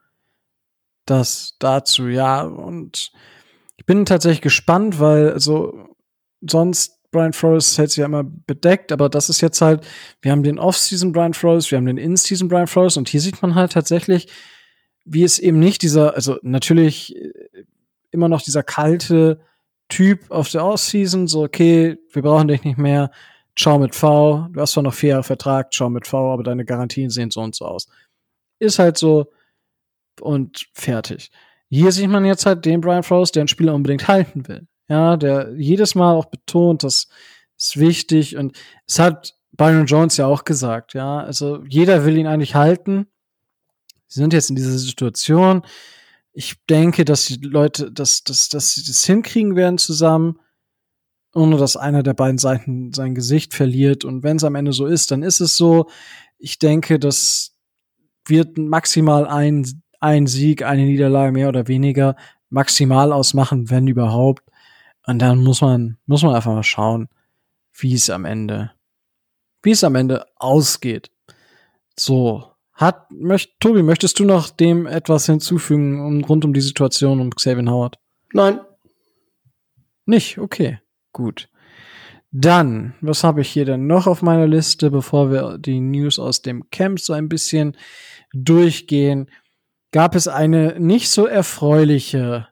Das dazu, ja, und ich bin tatsächlich gespannt, weil also sonst Brian Flores hält sich ja immer bedeckt, aber das ist jetzt halt, wir haben den Off-Season Brian Flores, wir haben den In-Season Brian Flores und hier sieht man halt tatsächlich, wie es eben nicht dieser, also natürlich äh, immer noch dieser kalte Typ auf der Off-Season, so okay, wir brauchen dich nicht mehr, ciao mit V, du hast zwar noch vier Jahre Vertrag, ciao mit V, aber deine Garantien sehen so und so aus. Ist halt so und fertig. Hier sieht man jetzt halt den Brian Flores, der einen Spieler unbedingt halten will ja, der jedes Mal auch betont, das ist wichtig und es hat Byron Jones ja auch gesagt, ja, also jeder will ihn eigentlich halten. Sie sind jetzt in dieser Situation. Ich denke, dass die Leute, dass, dass, dass sie das hinkriegen werden zusammen, ohne dass einer der beiden Seiten sein Gesicht verliert. Und wenn es am Ende so ist, dann ist es so. Ich denke, das wird maximal ein, ein Sieg, eine Niederlage mehr oder weniger maximal ausmachen, wenn überhaupt. Und dann muss man, muss man einfach mal schauen, wie es am Ende, wie es am Ende ausgeht. So. Hat, möcht, Tobi, möchtest du noch dem etwas hinzufügen um, rund um die Situation um Xavier Howard? Nein. Nicht? Okay. Gut. Dann, was habe ich hier denn noch auf meiner Liste, bevor wir die News aus dem Camp so ein bisschen durchgehen? Gab es eine nicht so erfreuliche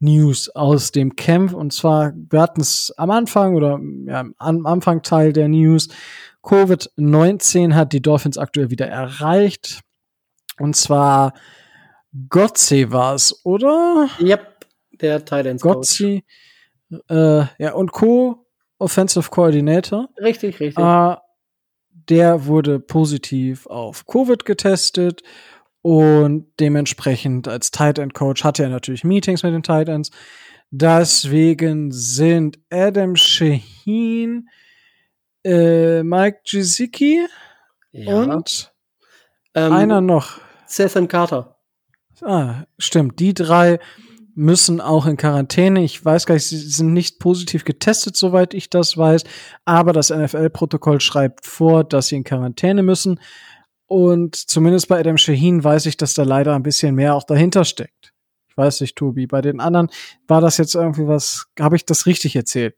News aus dem Camp. Und zwar, wir hatten es am Anfang oder ja, am Anfang Teil der News. Covid-19 hat die Dolphins aktuell wieder erreicht. Und zwar Gotze war es, oder? Yep, der Titans Gotze, äh, ja, und Co. Offensive Coordinator. Richtig, richtig. Äh, der wurde positiv auf Covid getestet und dementsprechend als Tight End Coach hatte er natürlich Meetings mit den Tight Ends. Deswegen sind Adam Shaheen, äh, Mike Gesicki ja. und ähm, einer noch. Stephen Carter. Ah, stimmt. Die drei müssen auch in Quarantäne. Ich weiß gar nicht, sie sind nicht positiv getestet, soweit ich das weiß. Aber das NFL-Protokoll schreibt vor, dass sie in Quarantäne müssen. Und zumindest bei Adam Shaheen weiß ich, dass da leider ein bisschen mehr auch dahinter steckt. Ich weiß nicht, Tobi. Bei den anderen war das jetzt irgendwie was, habe ich das richtig erzählt?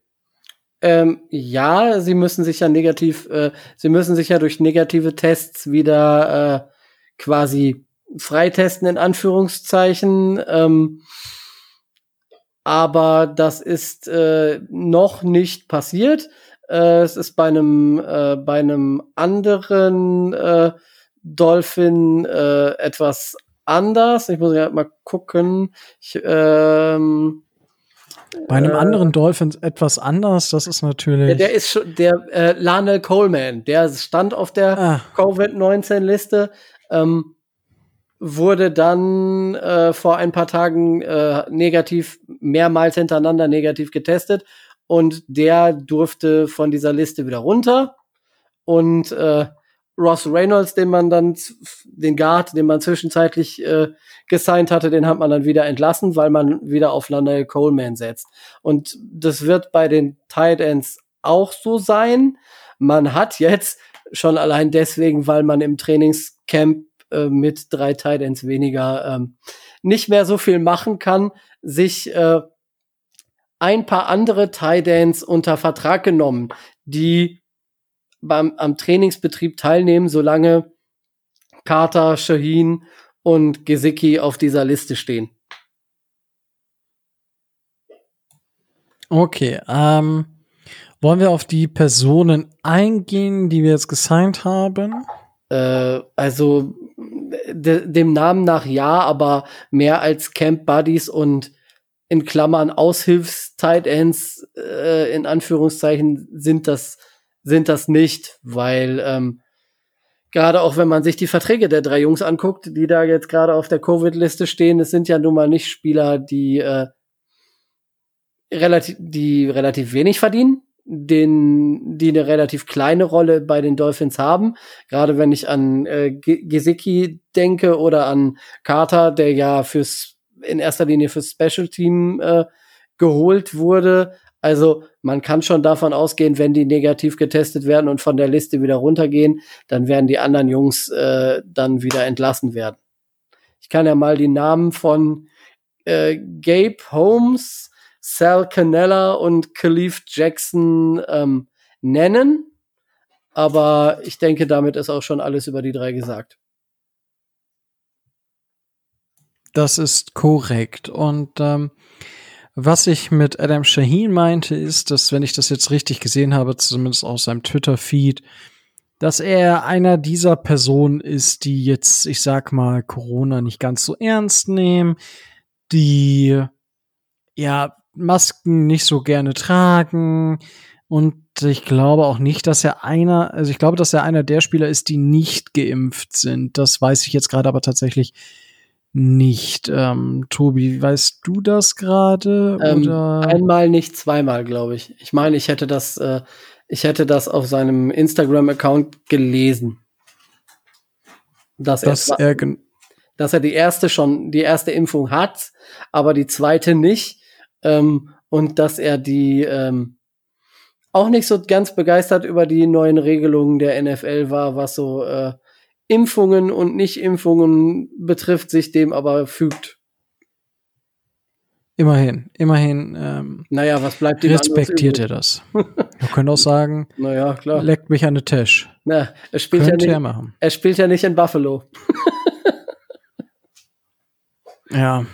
Ähm, ja, sie müssen sich ja negativ, äh, sie müssen sich ja durch negative Tests wieder äh, quasi freitesten in Anführungszeichen. Ähm, aber das ist äh, noch nicht passiert. Äh, es ist bei einem äh, bei einem anderen äh, Dolphin äh, etwas anders. Ich muss ja mal gucken. Ich, ähm, bei einem äh, anderen Dolphin etwas anders, das ist natürlich. Der, der ist schon, der äh, Lanel Coleman, der stand auf der ah. Covid-19-Liste, ähm, wurde dann äh, vor ein paar Tagen äh, negativ, mehrmals hintereinander negativ getestet und der durfte von dieser Liste wieder runter. Und äh, Ross Reynolds, den man dann, den Guard, den man zwischenzeitlich äh, gesigned hatte, den hat man dann wieder entlassen, weil man wieder auf Lionel Coleman setzt. Und das wird bei den Tight Ends auch so sein. Man hat jetzt schon allein deswegen, weil man im Trainingscamp äh, mit drei Tight Ends weniger ähm, nicht mehr so viel machen kann, sich äh, ein paar andere Tight Ends unter Vertrag genommen, die beim, am Trainingsbetrieb teilnehmen, solange Carter, Shaheen und Gesicki auf dieser Liste stehen. Okay, ähm, wollen wir auf die Personen eingehen, die wir jetzt gesigned haben? Äh, also de dem Namen nach ja, aber mehr als Camp Buddies und in Klammern Aushilfs-Tight Ends äh, in Anführungszeichen sind das sind das nicht, weil ähm, gerade auch wenn man sich die Verträge der drei Jungs anguckt, die da jetzt gerade auf der Covid-Liste stehen, es sind ja nun mal nicht Spieler, die äh, relativ, die relativ wenig verdienen. den, die eine relativ kleine Rolle bei den Dolphins haben. Gerade wenn ich an äh, Gesicki denke oder an Carter, der ja fürs in erster Linie fürs Special Team äh, geholt wurde. Also man kann schon davon ausgehen, wenn die negativ getestet werden und von der Liste wieder runtergehen, dann werden die anderen Jungs äh, dann wieder entlassen werden. Ich kann ja mal die Namen von äh, Gabe Holmes, Sal Canella und Khalif Jackson ähm, nennen. Aber ich denke, damit ist auch schon alles über die drei gesagt. Das ist korrekt. Und ähm, was ich mit Adam Shaheen meinte, ist, dass, wenn ich das jetzt richtig gesehen habe, zumindest aus seinem Twitter-Feed, dass er einer dieser Personen ist, die jetzt, ich sag mal, Corona nicht ganz so ernst nehmen, die ja Masken nicht so gerne tragen und ich glaube auch nicht, dass er einer, also ich glaube, dass er einer der Spieler ist, die nicht geimpft sind. Das weiß ich jetzt gerade aber tatsächlich nicht. Ähm, Tobi, weißt du das gerade? Ähm, einmal nicht, zweimal, glaube ich. Ich meine, ich hätte das, äh, ich hätte das auf seinem Instagram-Account gelesen. Dass, dass er, er dass er die erste schon, die erste Impfung hat, aber die zweite nicht. Ähm, und dass er die ähm, auch nicht so ganz begeistert über die neuen Regelungen der NFL war, was so äh, Impfungen und Nicht-Impfungen betrifft, sich dem aber fügt. Immerhin, immerhin. Ähm, naja, was bleibt ihm Respektiert er das? Wir können auch sagen, naja, klar. leckt mich an den Tisch. Na, er spielt ja nicht, machen. er spielt ja nicht in Buffalo. Ja,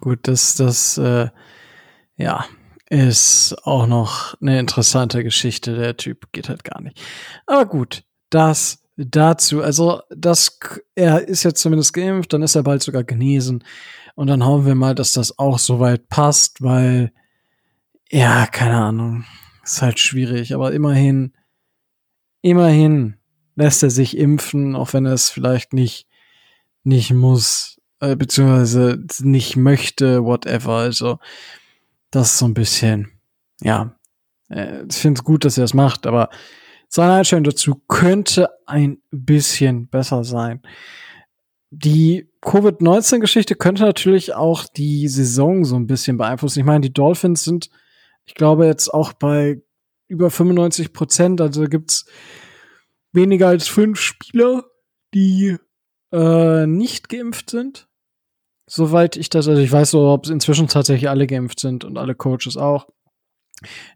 gut, das, das, äh, ja, ist auch noch eine interessante Geschichte. Der Typ geht halt gar nicht. Aber gut, das dazu. Also, das, er ist jetzt zumindest geimpft, dann ist er bald sogar genesen. Und dann hoffen wir mal, dass das auch soweit passt, weil, ja, keine Ahnung, ist halt schwierig. Aber immerhin, immerhin lässt er sich impfen, auch wenn er es vielleicht nicht, nicht muss äh, beziehungsweise nicht möchte, whatever. Also das ist so ein bisschen, ja, äh, ich finde es gut, dass er es macht, aber seine Einstellung dazu könnte ein bisschen besser sein. Die Covid-19-Geschichte könnte natürlich auch die Saison so ein bisschen beeinflussen. Ich meine, die Dolphins sind, ich glaube, jetzt auch bei über 95 Prozent. Also gibt's weniger als fünf Spieler, die äh, nicht geimpft sind soweit ich das, also ich weiß so, ob es inzwischen tatsächlich alle geimpft sind und alle Coaches auch.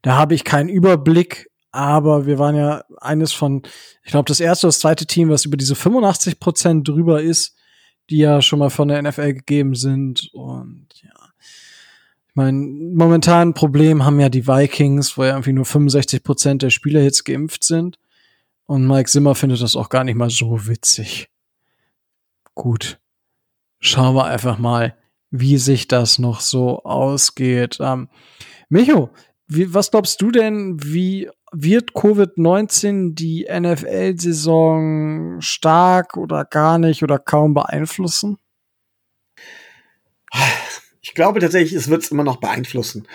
Da habe ich keinen Überblick, aber wir waren ja eines von, ich glaube, das erste oder das zweite Team, was über diese 85 Prozent drüber ist, die ja schon mal von der NFL gegeben sind und ja. Ich meine, momentan ein Problem haben ja die Vikings, wo ja irgendwie nur 65 Prozent der Spieler jetzt geimpft sind. Und Mike Zimmer findet das auch gar nicht mal so witzig. Gut schauen wir einfach mal, wie sich das noch so ausgeht. Ähm, Micho, wie, was glaubst du denn, wie wird Covid-19 die NFL-Saison stark oder gar nicht oder kaum beeinflussen? Ich glaube tatsächlich, es wird es immer noch beeinflussen.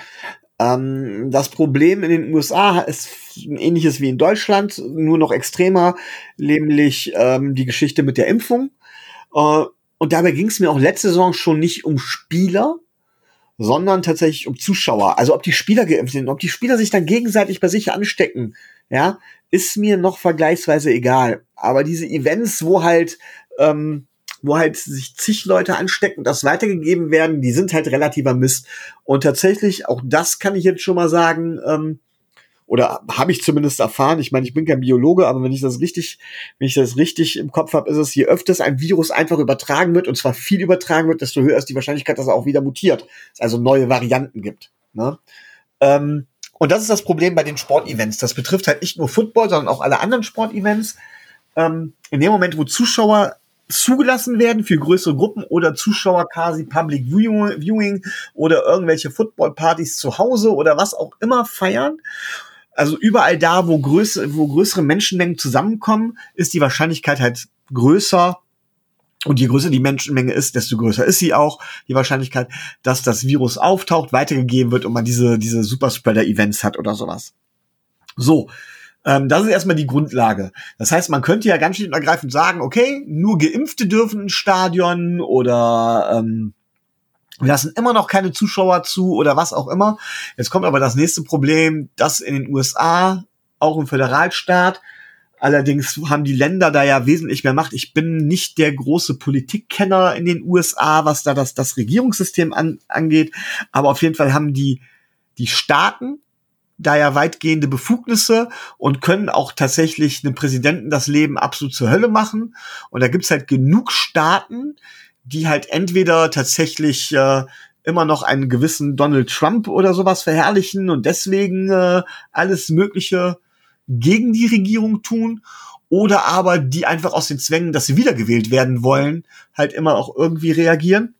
Ähm, das Problem in den USA ist ein ähnliches wie in Deutschland, nur noch extremer, nämlich ähm, die Geschichte mit der Impfung. Äh, und dabei ging es mir auch letzte Saison schon nicht um Spieler, sondern tatsächlich um Zuschauer. Also ob die Spieler geimpft sind, ob die Spieler sich dann gegenseitig bei sich anstecken, ja, ist mir noch vergleichsweise egal. Aber diese Events, wo halt, ähm, wo halt sich zig Leute anstecken, das weitergegeben werden, die sind halt relativer Mist. Und tatsächlich, auch das kann ich jetzt schon mal sagen, ähm, oder habe ich zumindest erfahren. Ich meine, ich bin kein Biologe, aber wenn ich das richtig, wenn ich das richtig im Kopf habe, ist es, je öfters ein Virus einfach übertragen wird und zwar viel übertragen wird, desto höher ist die Wahrscheinlichkeit, dass er auch wieder mutiert. Es also neue Varianten gibt. Ne? Ähm, und das ist das Problem bei den Sportevents. Das betrifft halt nicht nur Football, sondern auch alle anderen Sportevents. Ähm, in dem Moment, wo Zuschauer zugelassen werden für größere Gruppen oder Zuschauer quasi Public Viewing oder irgendwelche Footballpartys zu Hause oder was auch immer feiern also überall da, wo, größere, wo größere Menschenmengen zusammenkommen, ist die Wahrscheinlichkeit halt größer. Und je größer die Menschenmenge ist, desto größer ist sie auch. Die Wahrscheinlichkeit, dass das Virus auftaucht, weitergegeben wird und man diese, diese Superspreader-Events hat oder sowas. So, ähm, das ist erstmal die Grundlage. Das heißt, man könnte ja ganz schlicht und ergreifend sagen, okay, nur Geimpfte dürfen ins Stadion oder ähm, wir lassen immer noch keine Zuschauer zu oder was auch immer. Jetzt kommt aber das nächste Problem, dass in den USA, auch im Föderalstaat, allerdings haben die Länder da ja wesentlich mehr Macht. Ich bin nicht der große Politikkenner in den USA, was da das, das Regierungssystem an, angeht, aber auf jeden Fall haben die, die Staaten da ja weitgehende Befugnisse und können auch tatsächlich einem Präsidenten das Leben absolut zur Hölle machen. Und da gibt's halt genug Staaten, die halt entweder tatsächlich äh, immer noch einen gewissen Donald Trump oder sowas verherrlichen und deswegen äh, alles Mögliche gegen die Regierung tun oder aber die einfach aus den Zwängen, dass sie wiedergewählt werden wollen, halt immer auch irgendwie reagieren.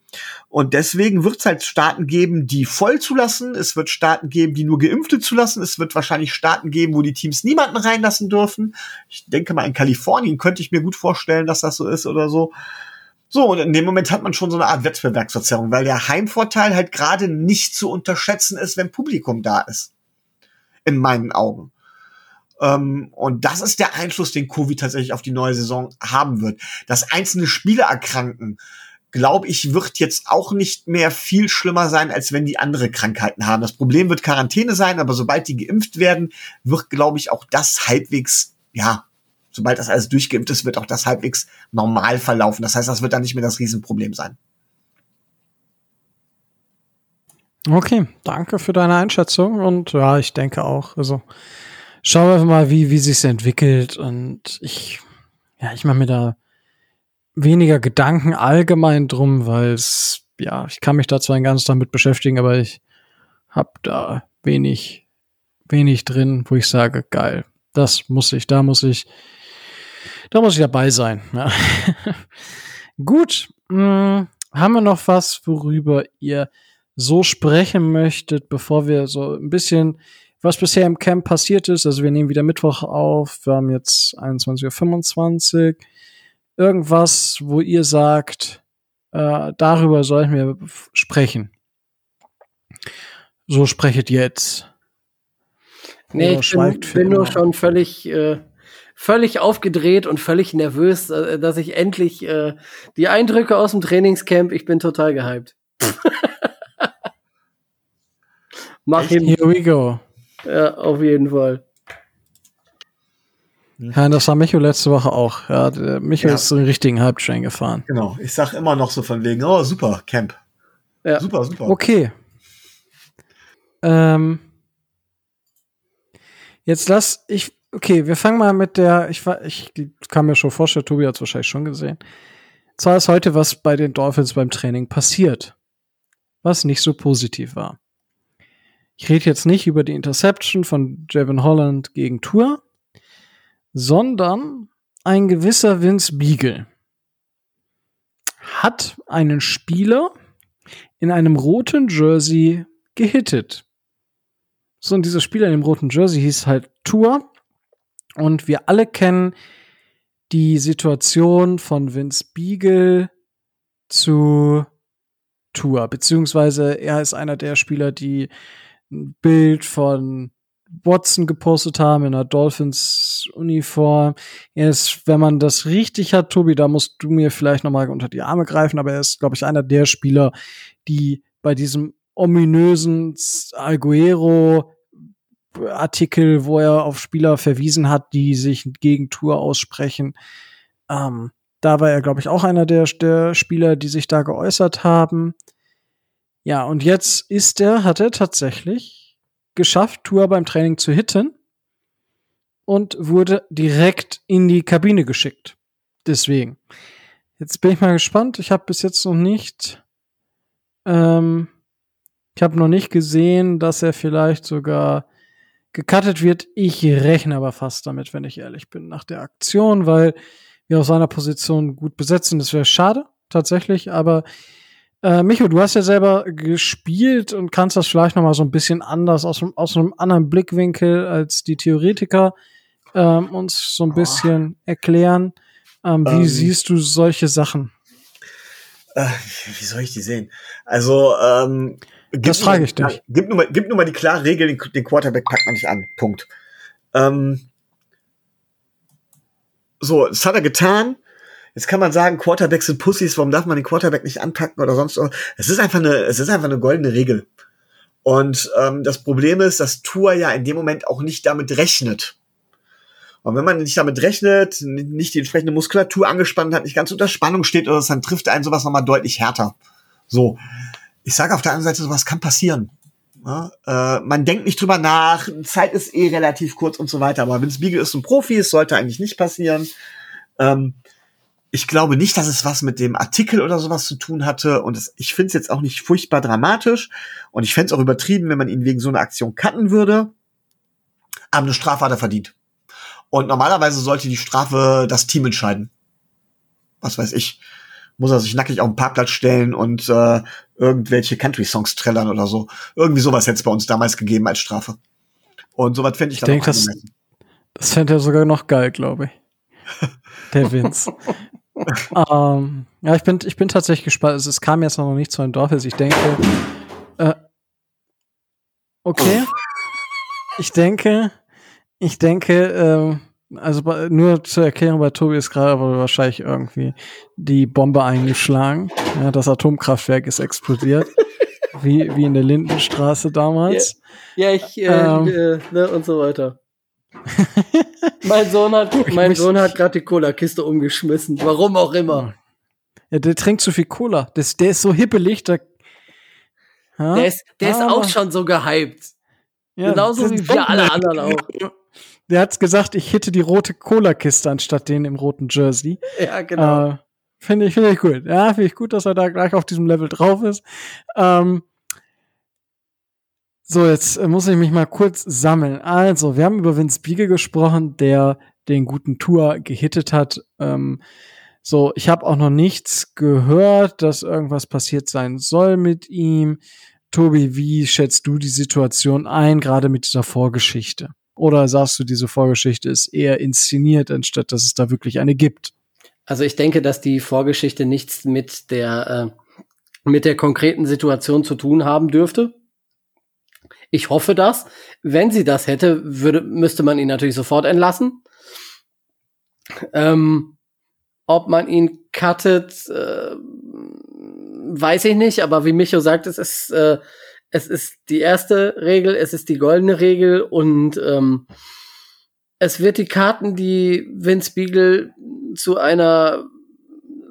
Und deswegen wird es halt Staaten geben, die voll zulassen. Es wird Staaten geben, die nur Geimpfte zulassen. Es wird wahrscheinlich Staaten geben, wo die Teams niemanden reinlassen dürfen. Ich denke mal, in Kalifornien könnte ich mir gut vorstellen, dass das so ist oder so. So, und in dem Moment hat man schon so eine Art Wettbewerbsverzerrung, weil der Heimvorteil halt gerade nicht zu unterschätzen ist, wenn Publikum da ist. In meinen Augen. Ähm, und das ist der Einfluss, den Covid tatsächlich auf die neue Saison haben wird. Dass einzelne Spieler erkranken, glaube ich, wird jetzt auch nicht mehr viel schlimmer sein, als wenn die andere Krankheiten haben. Das Problem wird Quarantäne sein, aber sobald die geimpft werden, wird, glaube ich, auch das halbwegs, ja, sobald das alles durchgeimpft ist, wird auch das halbwegs normal verlaufen. Das heißt, das wird dann nicht mehr das Riesenproblem sein. Okay, danke für deine Einschätzung und ja, ich denke auch, also schauen wir mal, wie, wie sich entwickelt und ich, ja, ich mache mir da weniger Gedanken allgemein drum, weil es, ja, ich kann mich da zwar ein ganzes damit beschäftigen, aber ich habe da wenig, wenig drin, wo ich sage, geil, das muss ich, da muss ich, da muss ich dabei sein. Ja. Gut, mh, hm, haben wir noch was, worüber ihr so sprechen möchtet, bevor wir so ein bisschen, was bisher im Camp passiert ist. Also wir nehmen wieder Mittwoch auf, wir haben jetzt 21.25 Uhr irgendwas, wo ihr sagt, äh, darüber sollten wir sprechen? So sprechet jetzt. Nee, ich bin, bin nur schon völlig, äh, völlig aufgedreht und völlig nervös, äh, dass ich endlich äh, die Eindrücke aus dem Trainingscamp, ich bin total gehypt. Mach ihn. Here we go. Ja, auf jeden Fall. Ja, das war Micho letzte Woche auch. Ja, Micho ja. ist den richtigen Hype-Train gefahren. Genau. Ich sag immer noch so von wegen, oh, super, Camp. Ja. Super, super. Okay. Ähm, jetzt lass ich, okay, wir fangen mal mit der, ich, ich kann mir schon vorstellen, Tobi hat es wahrscheinlich schon gesehen. Zwar ist heute was bei den Dolphins beim Training passiert, was nicht so positiv war. Ich rede jetzt nicht über die Interception von Jevin Holland gegen Tour, sondern ein gewisser Vince Beagle hat einen Spieler in einem roten Jersey gehittet. So, und dieser Spieler in dem roten Jersey hieß halt Tour. Und wir alle kennen die Situation von Vince Beagle zu Tour, beziehungsweise er ist einer der Spieler, die ein Bild von Watson gepostet haben in einer Dolphins-Uniform. Er ist, wenn man das richtig hat, Tobi, da musst du mir vielleicht noch mal unter die Arme greifen, aber er ist, glaube ich, einer der Spieler, die bei diesem ominösen Alguero Artikel, wo er auf Spieler verwiesen hat, die sich gegen Tour aussprechen. Ähm, da war er, glaube ich, auch einer der, der Spieler, die sich da geäußert haben. Ja, und jetzt ist er, hat er tatsächlich geschafft, Tour beim Training zu hitten und wurde direkt in die Kabine geschickt. Deswegen. Jetzt bin ich mal gespannt. Ich habe bis jetzt noch nicht, ähm, ich habe noch nicht gesehen, dass er vielleicht sogar gecuttet wird. Ich rechne aber fast damit, wenn ich ehrlich bin, nach der Aktion, weil wir auf seiner Position gut besetzen. Das wäre schade, tatsächlich, aber äh, Micho, du hast ja selber gespielt und kannst das vielleicht noch mal so ein bisschen anders aus, aus einem anderen Blickwinkel als die Theoretiker ähm, uns so ein bisschen oh. erklären. Ähm, wie ähm, siehst du solche Sachen? Äh, wie soll ich die sehen? Also, ähm, das frage ich dich. Gib nur, mal, gib nur mal die klare Regel, den, den Quarterback packt man nicht an. Punkt. Ähm, so, das hat er getan. Jetzt kann man sagen, Quarterbacks sind Pussys, warum darf man den Quarterback nicht anpacken oder sonst was? Es ist einfach eine, es ist einfach eine goldene Regel. Und ähm, das Problem ist, dass Tour ja in dem Moment auch nicht damit rechnet. Und wenn man nicht damit rechnet, nicht die entsprechende Muskulatur angespannt hat, nicht ganz unter Spannung steht oder so, dann trifft einen sowas nochmal deutlich härter. So. Ich sage auf der anderen Seite, sowas kann passieren. Ja, äh, man denkt nicht drüber nach, Zeit ist eh relativ kurz und so weiter, aber Vince Beagle ist ein Profi, es sollte eigentlich nicht passieren. Ähm, ich glaube nicht, dass es was mit dem Artikel oder sowas zu tun hatte und es, ich finde es jetzt auch nicht furchtbar dramatisch und ich fände es auch übertrieben, wenn man ihn wegen so einer Aktion cutten würde. Aber eine Strafe hat er verdient. Und normalerweise sollte die Strafe das Team entscheiden. Was weiß ich. Muss er sich nackig auf den Parkplatz stellen und äh, irgendwelche Country-Songs trällern oder so. Irgendwie sowas hätte es bei uns damals gegeben als Strafe. Und sowas fände ich, ich dann denk, auch das, das fände er sogar noch geil, glaube ich. Der Vince. ähm, ja, ich bin, ich bin tatsächlich gespannt. Also, es kam jetzt noch nicht zu einem Dorf. Ich denke, äh, okay. Ich denke, ich denke, äh, also bei, nur zur Erklärung, bei Tobi ist gerade aber wahrscheinlich irgendwie die Bombe eingeschlagen. Ja, das Atomkraftwerk ist explodiert. wie, wie in der Lindenstraße damals. Ja, ja ich, äh, ähm, äh, ne, und so weiter. mein Sohn hat, mein Sohn hat gerade die Cola-Kiste umgeschmissen. Warum auch immer. Ja, der trinkt zu viel Cola. Das, der ist so hippelig, der, ja? der ist, der ist auch schon so gehypt. Ja, Genauso wie wir alle anderen auch. Der hat's gesagt, ich hitte die rote Cola-Kiste anstatt den im roten Jersey. Ja, genau. Äh, finde ich, finde ich gut. Ja, finde ich gut, dass er da gleich auf diesem Level drauf ist. Ähm, so, jetzt äh, muss ich mich mal kurz sammeln. Also, wir haben über Vince Beagle gesprochen, der den guten Tour gehittet hat. Ähm, so, ich habe auch noch nichts gehört, dass irgendwas passiert sein soll mit ihm. Tobi, wie schätzt du die Situation ein, gerade mit dieser Vorgeschichte? Oder sagst du, diese Vorgeschichte ist eher inszeniert, anstatt dass es da wirklich eine gibt? Also ich denke, dass die Vorgeschichte nichts mit der, äh, mit der konkreten Situation zu tun haben dürfte. Ich hoffe das. Wenn sie das hätte, würde, müsste man ihn natürlich sofort entlassen. Ähm, ob man ihn cuttet, äh, weiß ich nicht, aber wie Micho sagt, es ist äh, es ist die erste Regel, es ist die goldene Regel und ähm, es wird die Karten, die Vince Beagle zu einer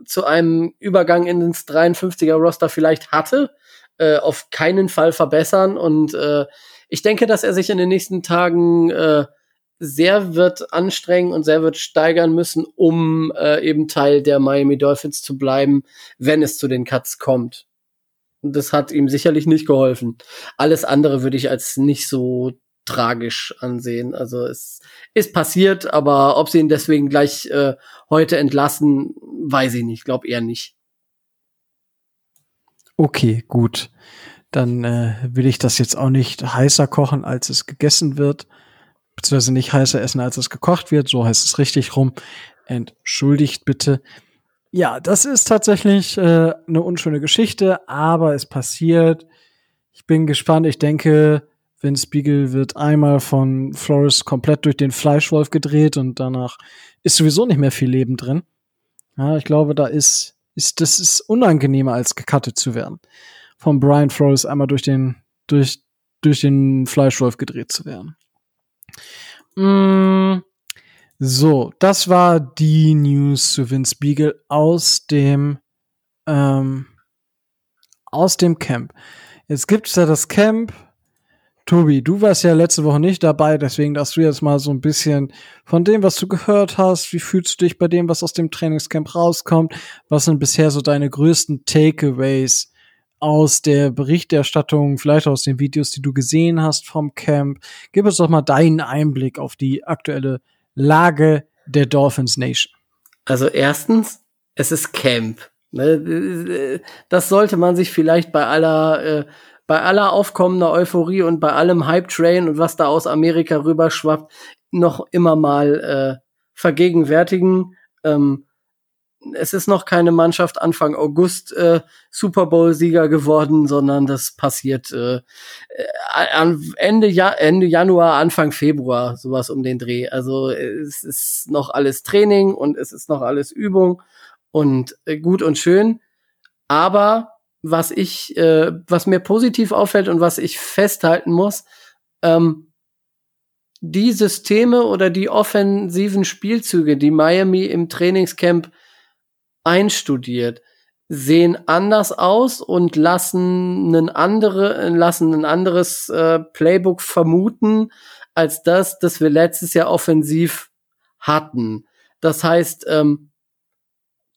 zu einem Übergang in ins 53er Roster vielleicht hatte, äh, auf keinen Fall verbessern und äh, ich denke, dass er sich in den nächsten Tagen äh, sehr wird anstrengen und sehr wird steigern müssen, um äh, eben Teil der Miami Dolphins zu bleiben, wenn es zu den Cuts kommt. Das hat ihm sicherlich nicht geholfen. Alles andere würde ich als nicht so tragisch ansehen. Also es ist passiert, aber ob sie ihn deswegen gleich äh, heute entlassen, weiß ich nicht. Glaub eher nicht. Okay, gut. Dann äh, will ich das jetzt auch nicht heißer kochen, als es gegessen wird. Beziehungsweise nicht heißer essen, als es gekocht wird. So heißt es richtig rum. Entschuldigt bitte. Ja, das ist tatsächlich äh, eine unschöne Geschichte, aber es passiert. Ich bin gespannt. Ich denke, Vince Beagle wird einmal von Flores komplett durch den Fleischwolf gedreht und danach ist sowieso nicht mehr viel Leben drin. Ja, ich glaube, da ist, ist das ist unangenehmer als gecuttet zu werden. Von Brian Flores einmal durch den durch durch den Fleischwolf gedreht zu werden. Mm, so, das war die News zu Vince Beagle aus dem ähm, aus dem Camp. Jetzt gibt's da das Camp. Tobi, du warst ja letzte Woche nicht dabei, deswegen darfst du jetzt mal so ein bisschen von dem, was du gehört hast, wie fühlst du dich bei dem, was aus dem Trainingscamp rauskommt? Was sind bisher so deine größten Takeaways aus der Berichterstattung, vielleicht aus den Videos, die du gesehen hast vom Camp? Gib uns doch mal deinen Einblick auf die aktuelle Lage der Dolphins Nation? Also erstens, es ist Camp. Ne? Das sollte man sich vielleicht bei aller, äh, bei aller aufkommender Euphorie und bei allem Hype-Train und was da aus Amerika rüberschwappt, noch immer mal äh, vergegenwärtigen. Ähm, es ist noch keine Mannschaft Anfang August äh, Super Bowl-Sieger geworden, sondern das passiert äh, äh, Ende, ja Ende Januar, Anfang Februar, sowas um den Dreh. Also es ist noch alles Training und es ist noch alles Übung und äh, gut und schön. Aber was ich, äh, was mir positiv auffällt und was ich festhalten muss, ähm, die Systeme oder die offensiven Spielzüge, die Miami im Trainingscamp einstudiert, sehen anders aus und lassen ein andere, lassen ein anderes äh, Playbook vermuten als das, das wir letztes Jahr offensiv hatten. Das heißt, ähm,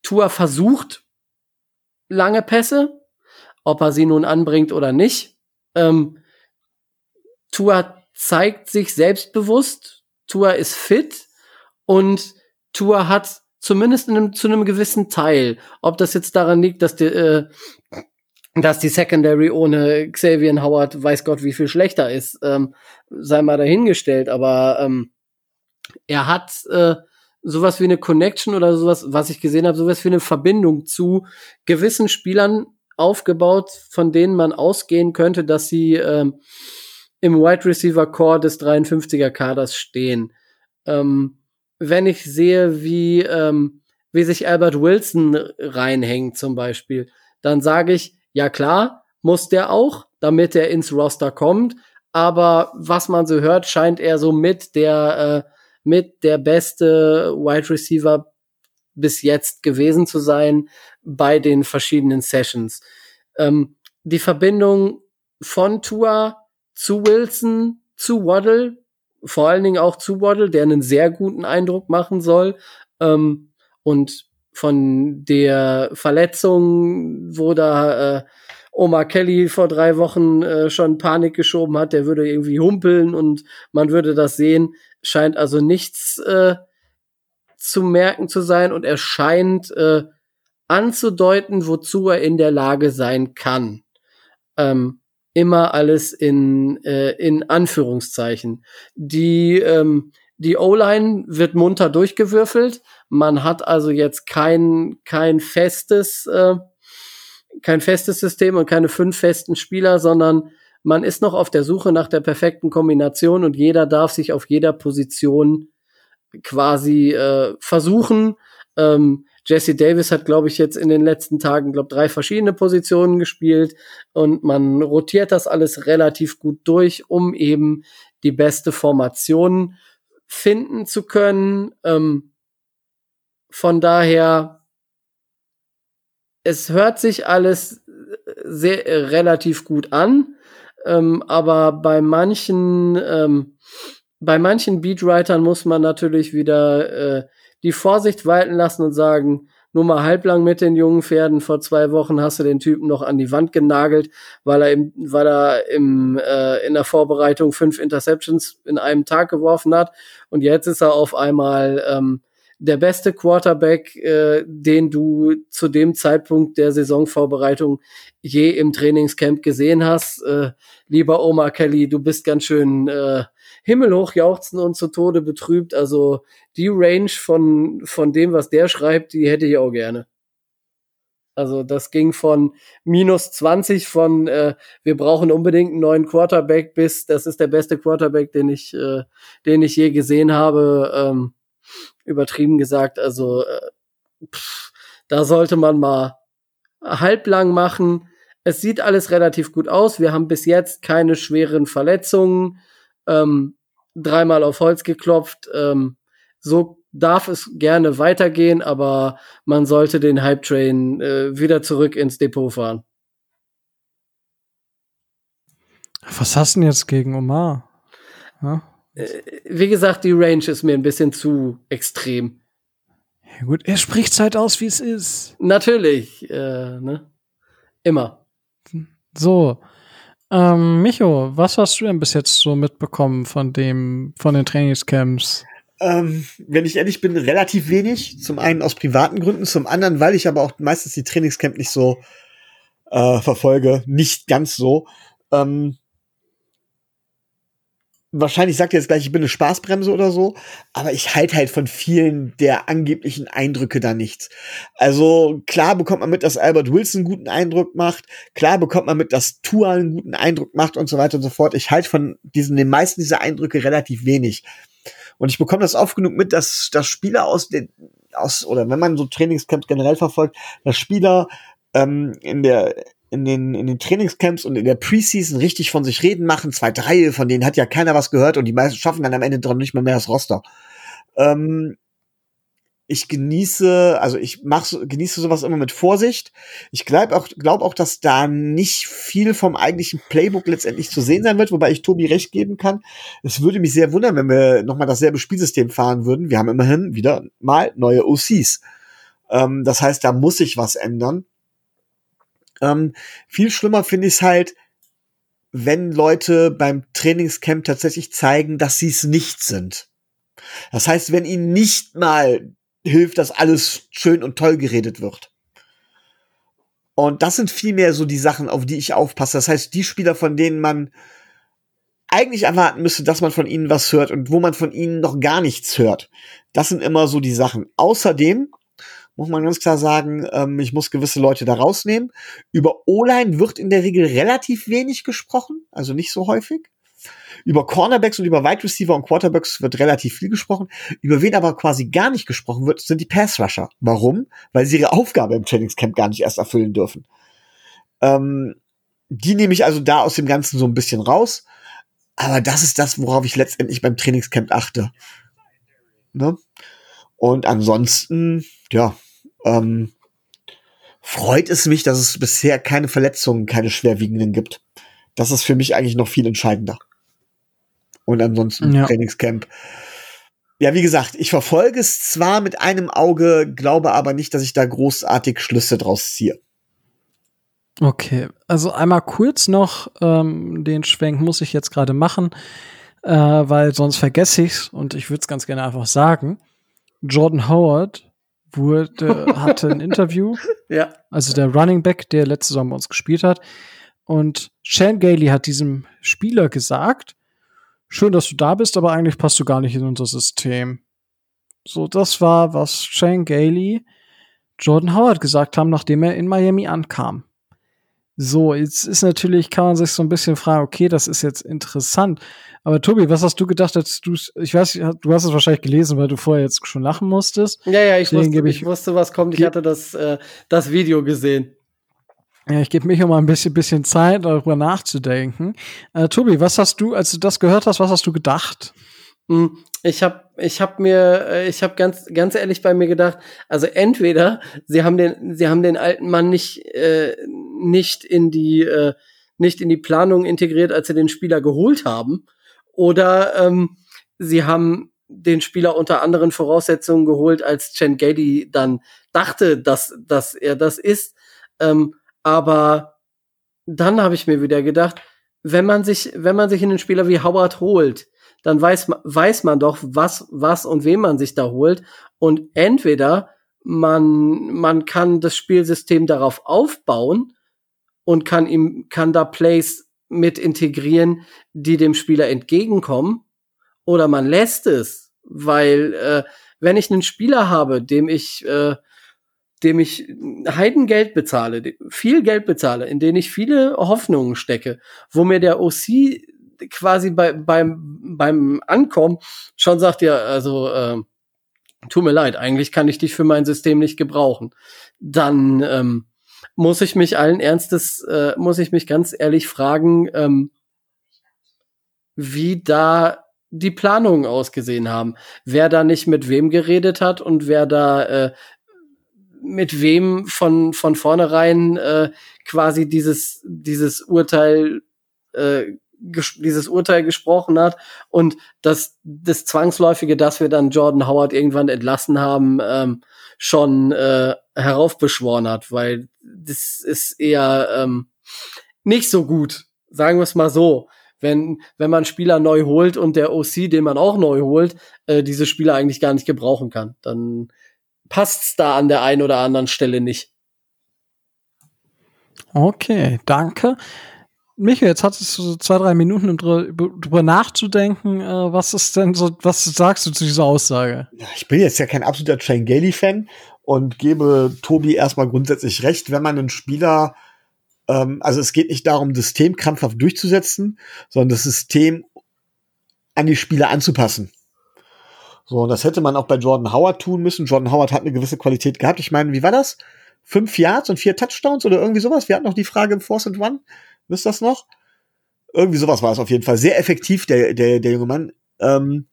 Tua versucht lange Pässe, ob er sie nun anbringt oder nicht. Ähm, Tua zeigt sich selbstbewusst, Tua ist fit und Tua hat zumindest einem, zu einem gewissen Teil, ob das jetzt daran liegt, dass die, äh, dass die Secondary ohne Xavier Howard weiß Gott wie viel schlechter ist, ähm, sei mal dahingestellt, aber ähm, er hat äh, sowas wie eine Connection oder sowas, was ich gesehen habe, sowas wie eine Verbindung zu gewissen Spielern aufgebaut, von denen man ausgehen könnte, dass sie ähm, im Wide Receiver Core des 53er Kaders stehen. Ähm, wenn ich sehe, wie, ähm, wie sich Albert Wilson reinhängt zum Beispiel, dann sage ich, ja klar, muss der auch, damit er ins Roster kommt. Aber was man so hört, scheint er so mit der, äh, mit der beste Wide Receiver bis jetzt gewesen zu sein bei den verschiedenen Sessions. Ähm, die Verbindung von Tua zu Wilson zu Waddle vor allen Dingen auch zu Waddle, der einen sehr guten Eindruck machen soll. Ähm, und von der Verletzung, wo da äh, Omar Kelly vor drei Wochen äh, schon Panik geschoben hat, der würde irgendwie humpeln und man würde das sehen, scheint also nichts äh, zu merken zu sein und er scheint äh, anzudeuten, wozu er in der Lage sein kann. Ähm, immer alles in, äh, in Anführungszeichen. Die, ähm, die O-Line wird munter durchgewürfelt. Man hat also jetzt kein, kein festes, äh, kein festes System und keine fünf festen Spieler, sondern man ist noch auf der Suche nach der perfekten Kombination und jeder darf sich auf jeder Position quasi äh, versuchen. Ähm, Jesse Davis hat, glaube ich, jetzt in den letzten Tagen, glaube drei verschiedene Positionen gespielt und man rotiert das alles relativ gut durch, um eben die beste Formation finden zu können. Ähm, von daher, es hört sich alles sehr äh, relativ gut an, ähm, aber bei manchen ähm, bei manchen Beatwritern muss man natürlich wieder äh, die Vorsicht walten lassen und sagen, nur mal halblang mit den jungen Pferden. Vor zwei Wochen hast du den Typen noch an die Wand genagelt, weil er im, weil er im, äh, in der Vorbereitung fünf Interceptions in einem Tag geworfen hat. Und jetzt ist er auf einmal ähm, der beste Quarterback, äh, den du zu dem Zeitpunkt der Saisonvorbereitung je im Trainingscamp gesehen hast. Äh, lieber Omar Kelly, du bist ganz schön äh, himmelhoch jauchzen und zu Tode betrübt. Also die Range von, von dem, was der schreibt, die hätte ich auch gerne. Also das ging von minus 20 von äh, wir brauchen unbedingt einen neuen Quarterback bis das ist der beste Quarterback, den ich äh, den ich je gesehen habe. Ähm, übertrieben gesagt, also äh, pff, da sollte man mal halblang machen. Es sieht alles relativ gut aus. Wir haben bis jetzt keine schweren Verletzungen ähm, dreimal auf Holz geklopft. Ähm, so darf es gerne weitergehen, aber man sollte den Hype Train äh, wieder zurück ins Depot fahren. Was hast du denn jetzt gegen Omar? Ja? Äh, wie gesagt, die Range ist mir ein bisschen zu extrem. Ja, gut, er spricht halt aus, wie es ist. Natürlich, äh, ne? Immer. So, ähm, Micho, was hast du denn bis jetzt so mitbekommen von dem, von den Trainingscamps? Ähm, wenn ich ehrlich bin, relativ wenig. Zum einen aus privaten Gründen, zum anderen, weil ich aber auch meistens die Trainingscamp nicht so äh, verfolge. Nicht ganz so. Ähm, wahrscheinlich sagt er jetzt gleich, ich bin eine Spaßbremse oder so, aber ich halte halt von vielen der angeblichen Eindrücke da nichts. Also klar bekommt man mit, dass Albert Wilson einen guten Eindruck macht, klar bekommt man mit, dass Tua einen guten Eindruck macht und so weiter und so fort. Ich halte von diesen, den meisten dieser Eindrücke relativ wenig. Und ich bekomme das oft genug mit, dass, dass Spieler aus den, aus, oder wenn man so Trainingscamps generell verfolgt, dass Spieler ähm, in der in den, in den Trainingscamps und in der Preseason richtig von sich reden machen. Zwei, drei, von denen hat ja keiner was gehört und die meisten schaffen dann am Ende dran nicht mal mehr das Roster. Ähm, ich genieße, also ich mach, genieße sowas immer mit Vorsicht. Ich glaube auch, glaub auch, dass da nicht viel vom eigentlichen Playbook letztendlich zu sehen sein wird, wobei ich Tobi recht geben kann. Es würde mich sehr wundern, wenn wir nochmal dasselbe Spielsystem fahren würden. Wir haben immerhin wieder mal neue OCs. Ähm, das heißt, da muss sich was ändern. Ähm, viel schlimmer finde ich es halt, wenn Leute beim Trainingscamp tatsächlich zeigen, dass sie es nicht sind. Das heißt, wenn ihnen nicht mal hilft, dass alles schön und toll geredet wird. Und das sind vielmehr so die Sachen, auf die ich aufpasse. Das heißt, die Spieler, von denen man eigentlich erwarten müsste, dass man von ihnen was hört und wo man von ihnen noch gar nichts hört. Das sind immer so die Sachen. Außerdem muss man ganz klar sagen, ähm, ich muss gewisse Leute da rausnehmen. Über O-Line wird in der Regel relativ wenig gesprochen, also nicht so häufig. Über Cornerbacks und über Wide Receiver und Quarterbacks wird relativ viel gesprochen. Über wen aber quasi gar nicht gesprochen wird, sind die Pass Rusher. Warum? Weil sie ihre Aufgabe im Trainingscamp gar nicht erst erfüllen dürfen. Ähm, die nehme ich also da aus dem Ganzen so ein bisschen raus. Aber das ist das, worauf ich letztendlich beim Trainingscamp achte. Ne? Und ansonsten, ja, ähm, freut es mich, dass es bisher keine Verletzungen, keine schwerwiegenden gibt. Das ist für mich eigentlich noch viel entscheidender. Und ansonsten ja. Trainingscamp. Ja, wie gesagt, ich verfolge es zwar mit einem Auge, glaube aber nicht, dass ich da großartig Schlüsse draus ziehe. Okay, also einmal kurz noch, ähm, den Schwenk muss ich jetzt gerade machen, äh, weil sonst vergesse ich's und ich würde es ganz gerne einfach sagen. Jordan Howard wurde, hatte ein Interview. Ja. Also der Running Back, der letzte Saison bei uns gespielt hat. Und Shane Gailey hat diesem Spieler gesagt, schön, dass du da bist, aber eigentlich passt du gar nicht in unser System. So, das war, was Shane Gailey Jordan Howard gesagt haben, nachdem er in Miami ankam. So, jetzt ist natürlich, kann man sich so ein bisschen fragen, okay, das ist jetzt interessant. Aber Tobi, was hast du gedacht, als du ich weiß, du hast es wahrscheinlich gelesen, weil du vorher jetzt schon lachen musstest. Ja, ja, ich, wusste, ich, ich wusste, was kommt. Ich hatte das, äh, das Video gesehen. Ja, ich gebe mich mal ein bisschen, bisschen Zeit, darüber nachzudenken. Äh, Tobi, was hast du, als du das gehört hast, was hast du gedacht? Hm, ich habe ich hab mir, äh, ich habe ganz, ganz ehrlich bei mir gedacht, also entweder sie haben den, sie haben den alten Mann nicht, äh, nicht in die, äh, nicht in die Planung integriert, als sie den Spieler geholt haben, oder ähm, sie haben den Spieler unter anderen Voraussetzungen geholt, als Chen Gady dann dachte, dass, dass er das ist. Ähm, aber dann habe ich mir wieder gedacht, wenn man sich, wenn man sich einen Spieler wie Howard holt, dann weiß, weiß man doch, was, was und wem man sich da holt. Und entweder man, man kann das Spielsystem darauf aufbauen und kann ihm, kann da Plays mit integrieren, die dem Spieler entgegenkommen, oder man lässt es, weil äh, wenn ich einen Spieler habe, dem ich äh, dem ich Heidengeld bezahle, viel Geld bezahle, in den ich viele Hoffnungen stecke, wo mir der OC quasi bei, beim, beim Ankommen schon sagt, ja, also äh, tut mir leid, eigentlich kann ich dich für mein System nicht gebrauchen. Dann ähm, muss ich mich allen Ernstes, äh, muss ich mich ganz ehrlich fragen, ähm, wie da die Planungen ausgesehen haben. Wer da nicht mit wem geredet hat und wer da äh, mit wem von, von vornherein äh, quasi dieses, dieses Urteil äh, dieses Urteil gesprochen hat und das, das Zwangsläufige, dass wir dann Jordan Howard irgendwann entlassen haben, ähm, schon äh, heraufbeschworen hat, weil das ist eher ähm, nicht so gut, sagen wir es mal so. Wenn, wenn man Spieler neu holt und der OC, den man auch neu holt, äh, diese Spieler eigentlich gar nicht gebrauchen kann, dann passt's da an der einen oder anderen Stelle nicht. Okay, danke. Michael, jetzt hattest du so zwei, drei Minuten, um drüber nachzudenken. Äh, was ist denn so, was sagst du zu dieser Aussage? Ich bin jetzt ja kein absoluter Train Gailey-Fan und gebe Tobi erstmal grundsätzlich recht, wenn man einen Spieler, ähm, also es geht nicht darum, das System krampfhaft durchzusetzen, sondern das System an die Spieler anzupassen. So, und das hätte man auch bei Jordan Howard tun müssen. Jordan Howard hat eine gewisse Qualität gehabt. Ich meine, wie war das? Fünf Yards und vier Touchdowns oder irgendwie sowas? Wir hatten noch die Frage im Force and One. Wisst das noch? Irgendwie sowas war es auf jeden Fall. Sehr effektiv, der, der, der junge Mann. Ähm,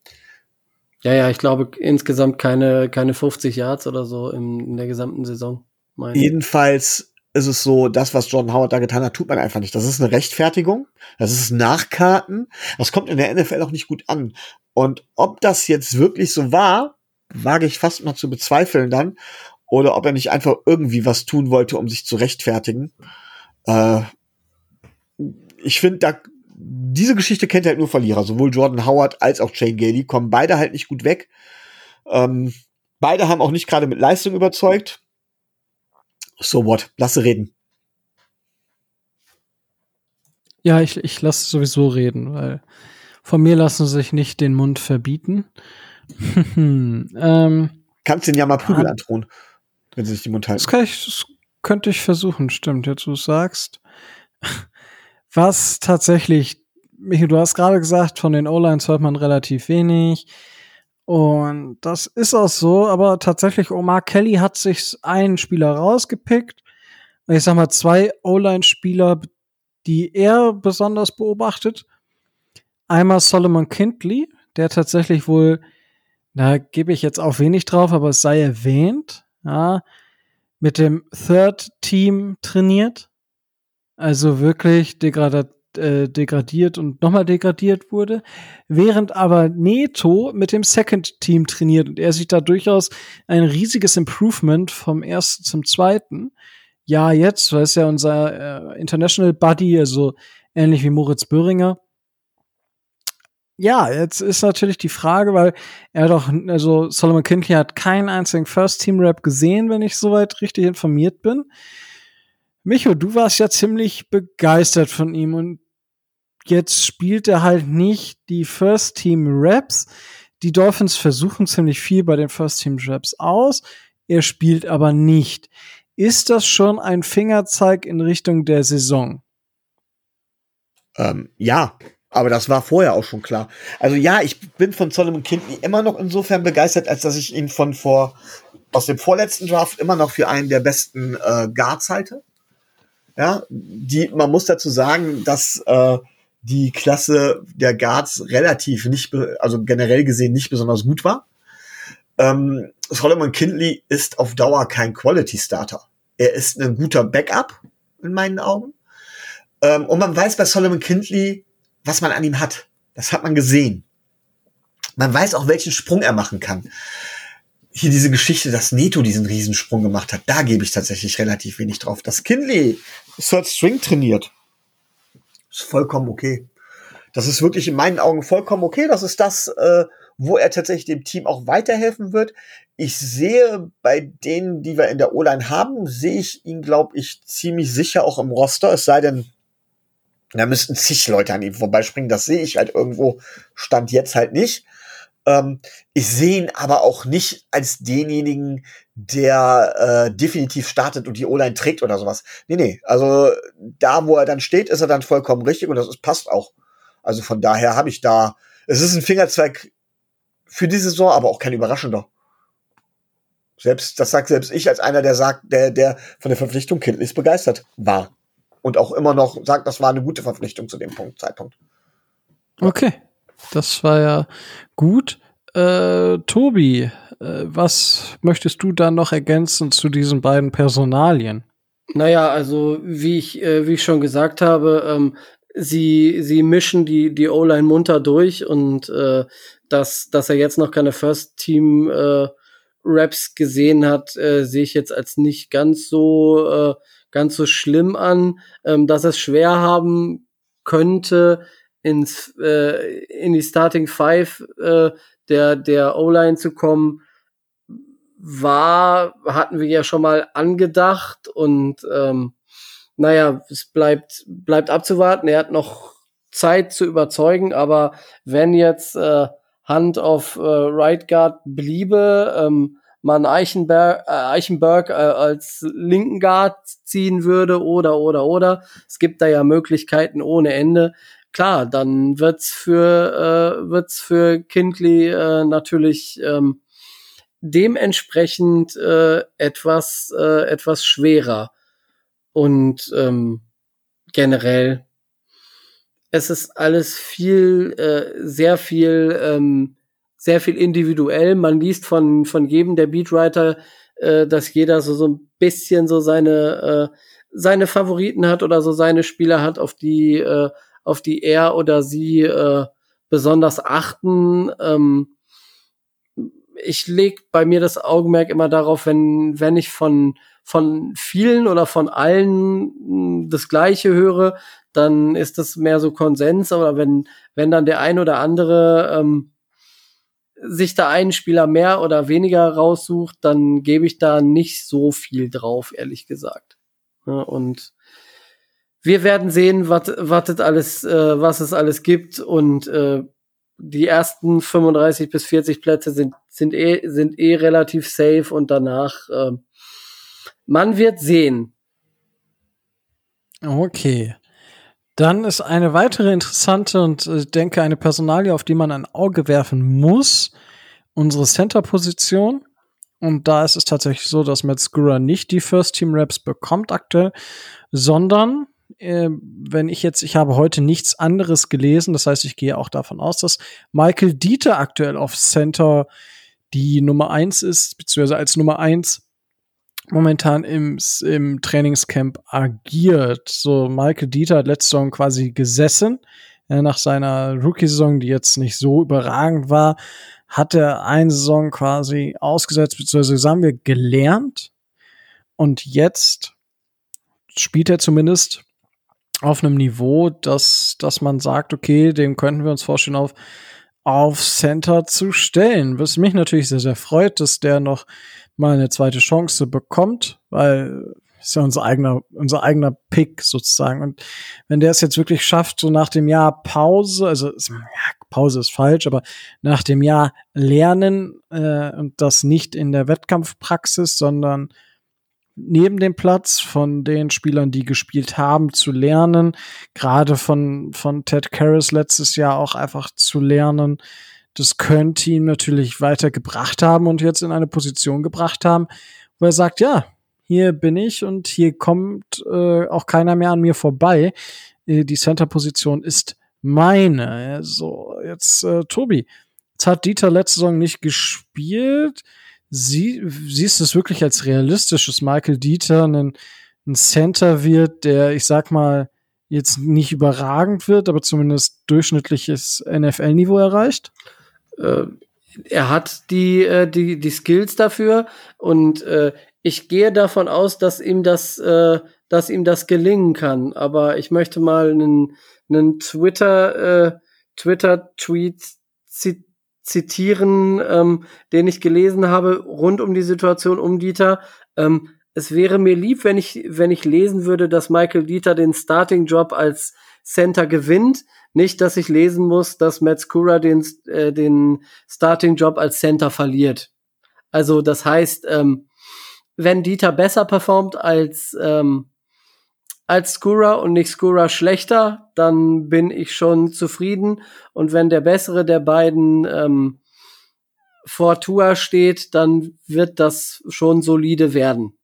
ja, ja, ich glaube insgesamt keine, keine 50 Yards oder so in, in der gesamten Saison. Meine. Jedenfalls ist es so, das, was Jordan Howard da getan hat, tut man einfach nicht. Das ist eine Rechtfertigung. Das ist Nachkarten. Das kommt in der NFL auch nicht gut an. Und ob das jetzt wirklich so war, wage ich fast mal zu bezweifeln dann. Oder ob er nicht einfach irgendwie was tun wollte, um sich zu rechtfertigen. Äh, ich finde, da diese Geschichte kennt halt nur Verlierer. Sowohl Jordan Howard als auch Shane Gailey kommen beide halt nicht gut weg. Ähm, beide haben auch nicht gerade mit Leistung überzeugt. So what? Lasse reden. Ja, ich, ich lasse sowieso reden, weil von mir lassen sie sich nicht den Mund verbieten. ähm, Kannst den ja mal Prügel ah, androhen, wenn sie sich den Mund halten. Das, ich, das könnte ich versuchen, stimmt, jetzt du sagst. Was tatsächlich, Michael, du hast gerade gesagt, von den O-Lines hört man relativ wenig. Und das ist auch so, aber tatsächlich, Omar Kelly hat sich einen Spieler rausgepickt. Ich sag mal, zwei O-Line-Spieler, die er besonders beobachtet. Einmal Solomon Kindley, der tatsächlich wohl, da gebe ich jetzt auch wenig drauf, aber es sei erwähnt, ja, mit dem Third Team trainiert. Also wirklich degradat, äh, degradiert und nochmal degradiert wurde, während aber Neto mit dem Second Team trainiert und er sieht da durchaus ein riesiges Improvement vom ersten zum zweiten. Ja, jetzt, weil es ja unser äh, International Buddy, also ähnlich wie Moritz Böhringer. Ja, jetzt ist natürlich die Frage, weil er doch, also Solomon Kindley hat keinen einzigen First Team Rap gesehen, wenn ich soweit richtig informiert bin. Micho, du warst ja ziemlich begeistert von ihm und jetzt spielt er halt nicht die First Team Raps. Die Dolphins versuchen ziemlich viel bei den First Team Raps aus. Er spielt aber nicht. Ist das schon ein Fingerzeig in Richtung der Saison? Ähm, ja, aber das war vorher auch schon klar. Also ja, ich bin von Solomon Kindley immer noch insofern begeistert, als dass ich ihn von vor aus dem vorletzten Draft immer noch für einen der besten äh, Guards halte. Ja, die, man muss dazu sagen, dass äh, die Klasse der Guards relativ nicht, also generell gesehen nicht besonders gut war. Ähm, Solomon Kindley ist auf Dauer kein Quality Starter. Er ist ein guter Backup in meinen Augen. Ähm, und man weiß bei Solomon Kindley, was man an ihm hat. Das hat man gesehen. Man weiß auch, welchen Sprung er machen kann hier diese Geschichte, dass Neto diesen Riesensprung gemacht hat, da gebe ich tatsächlich relativ wenig drauf. Dass Kinley Third String trainiert, ist vollkommen okay. Das ist wirklich in meinen Augen vollkommen okay. Das ist das, äh, wo er tatsächlich dem Team auch weiterhelfen wird. Ich sehe bei denen, die wir in der O-Line haben, sehe ich ihn, glaube ich, ziemlich sicher auch im Roster. Es sei denn, da müssten zig Leute an ihm vorbeispringen. Das sehe ich halt irgendwo, stand jetzt halt nicht. Ähm, ich sehe ihn aber auch nicht als denjenigen, der äh, definitiv startet und die O-Line trägt oder sowas. Nee, nee. Also da, wo er dann steht, ist er dann vollkommen richtig und das ist, passt auch. Also von daher habe ich da, es ist ein Fingerzweig für die Saison, aber auch kein überraschender. Selbst, das sagt selbst ich als einer, der sagt, der, der von der Verpflichtung kindlich begeistert war. Und auch immer noch sagt, das war eine gute Verpflichtung zu dem Punkt, Zeitpunkt. Okay. Das war ja gut. Äh, Tobi, was möchtest du da noch ergänzen zu diesen beiden Personalien? Naja, also wie ich, äh, wie ich schon gesagt habe, ähm, sie, sie mischen die, die O-Line munter durch und äh, dass, dass er jetzt noch keine First Team äh, gesehen hat, äh, sehe ich jetzt als nicht ganz so äh, ganz so schlimm an, ähm, dass es schwer haben könnte, ins äh, in die Starting Five äh, der der O-Line zu kommen, war hatten wir ja schon mal angedacht und ähm, naja, es bleibt, bleibt abzuwarten. Er hat noch Zeit zu überzeugen, aber wenn jetzt äh, Hand auf äh, Right Guard bliebe, ähm, man Eichenberg, äh, Eichenberg äh, als linken Guard ziehen würde oder oder oder. Es gibt da ja Möglichkeiten ohne Ende. Klar, dann wird's für äh, wird's für Kindley äh, natürlich ähm, dementsprechend äh, etwas äh, etwas schwerer und ähm, generell es ist alles viel äh, sehr viel ähm, sehr viel individuell. Man liest von, von jedem der Beatwriter, äh, dass jeder so, so ein bisschen so seine, äh, seine Favoriten hat oder so seine Spieler hat, auf die, äh, auf die er oder sie äh, besonders achten. Ähm, ich leg bei mir das Augenmerk immer darauf, wenn, wenn ich von, von vielen oder von allen das Gleiche höre, dann ist das mehr so Konsens, aber wenn, wenn dann der ein oder andere ähm, sich da einen Spieler mehr oder weniger raussucht, dann gebe ich da nicht so viel drauf, ehrlich gesagt. Ja, und wir werden sehen, was alles, äh, was es alles gibt und äh, die ersten 35 bis 40 Plätze sind sind eh sind eh relativ safe und danach äh, man wird sehen. Okay. Dann ist eine weitere interessante und äh, denke eine Personalie, auf die man ein Auge werfen muss, unsere Center-Position. Und da ist es tatsächlich so, dass Matt nicht die First-Team-Raps bekommt aktuell, sondern äh, wenn ich jetzt, ich habe heute nichts anderes gelesen, das heißt, ich gehe auch davon aus, dass Michael Dieter aktuell auf Center die Nummer eins ist, beziehungsweise als Nummer eins momentan im, im Trainingscamp agiert. So, Michael Dieter hat letzte Saison quasi gesessen. Nach seiner Rookie-Saison, die jetzt nicht so überragend war, hat er eine Saison quasi ausgesetzt, beziehungsweise sagen wir gelernt. Und jetzt spielt er zumindest auf einem Niveau, dass, dass man sagt, okay, dem könnten wir uns vorstellen, auf, auf Center zu stellen. Was mich natürlich sehr, sehr freut, dass der noch mal eine zweite Chance bekommt, weil ist ja unser eigener, unser eigener Pick sozusagen. Und wenn der es jetzt wirklich schafft, so nach dem Jahr Pause, also ja, Pause ist falsch, aber nach dem Jahr Lernen äh, und das nicht in der Wettkampfpraxis, sondern neben dem Platz von den Spielern, die gespielt haben, zu lernen, gerade von, von Ted Karras letztes Jahr auch einfach zu lernen, das könnte ihn natürlich weitergebracht haben und jetzt in eine Position gebracht haben, wo er sagt, ja, hier bin ich und hier kommt äh, auch keiner mehr an mir vorbei. Äh, die Center-Position ist meine. So, jetzt äh, Tobi. Jetzt hat Dieter letzte Saison nicht gespielt. Sie, siehst du es wirklich als realistisches Michael Dieter ein, ein Center wird, der, ich sag mal, jetzt nicht überragend wird, aber zumindest durchschnittliches NFL-Niveau erreicht? äh, er hat die, äh, die, die Skills dafür und äh, ich gehe davon aus, dass ihm das, äh, dass ihm das gelingen kann. Aber ich möchte mal einen, einen Twitter, äh, Twitter-Tweet zitieren, ähm, den ich gelesen habe rund um die Situation um Dieter. Ähm, es wäre mir lieb, wenn ich, wenn ich lesen würde, dass Michael Dieter den Starting-Job als Center gewinnt. Nicht, dass ich lesen muss, dass Matt Skura den, äh, den Starting-Job als Center verliert. Also das heißt, ähm, wenn Dieter besser performt als, ähm, als Skura und nicht Skura schlechter, dann bin ich schon zufrieden. Und wenn der bessere der beiden ähm, vor Tua steht, dann wird das schon solide werden.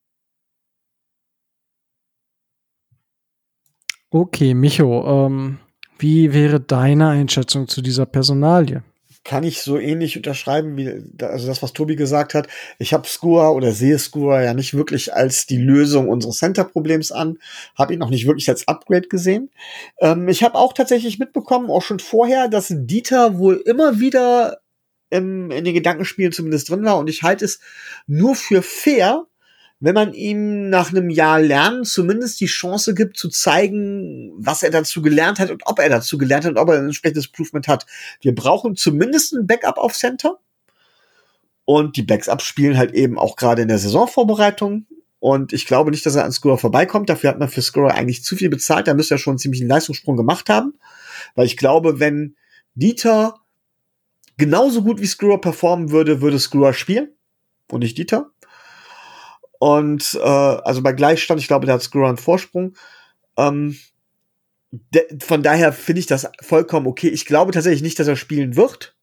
Okay, Micho, ähm, wie wäre deine Einschätzung zu dieser Personalie? Kann ich so ähnlich unterschreiben wie also das, was Tobi gesagt hat. Ich habe Skua oder sehe Skua ja nicht wirklich als die Lösung unseres Center-Problems an, habe ihn noch nicht wirklich als Upgrade gesehen. Ähm, ich habe auch tatsächlich mitbekommen, auch schon vorher, dass Dieter wohl immer wieder im, in den Gedankenspielen zumindest drin war und ich halte es nur für fair, wenn man ihm nach einem Jahr Lernen zumindest die Chance gibt zu zeigen, was er dazu gelernt hat und ob er dazu gelernt hat und ob er ein entsprechendes Proofment hat. Wir brauchen zumindest ein Backup auf Center. Und die Backups spielen halt eben auch gerade in der Saisonvorbereitung Und ich glaube nicht, dass er an Scorer vorbeikommt. Dafür hat man für Scorer eigentlich zu viel bezahlt. Da müsste er schon einen ziemlichen Leistungssprung gemacht haben. Weil ich glaube, wenn Dieter genauso gut wie Scorer performen würde, würde Scorer spielen und nicht Dieter. Und äh, also bei Gleichstand, ich glaube, der hat Scorer einen Vorsprung. Ähm, von daher finde ich das vollkommen okay. Ich glaube tatsächlich nicht, dass er spielen wird.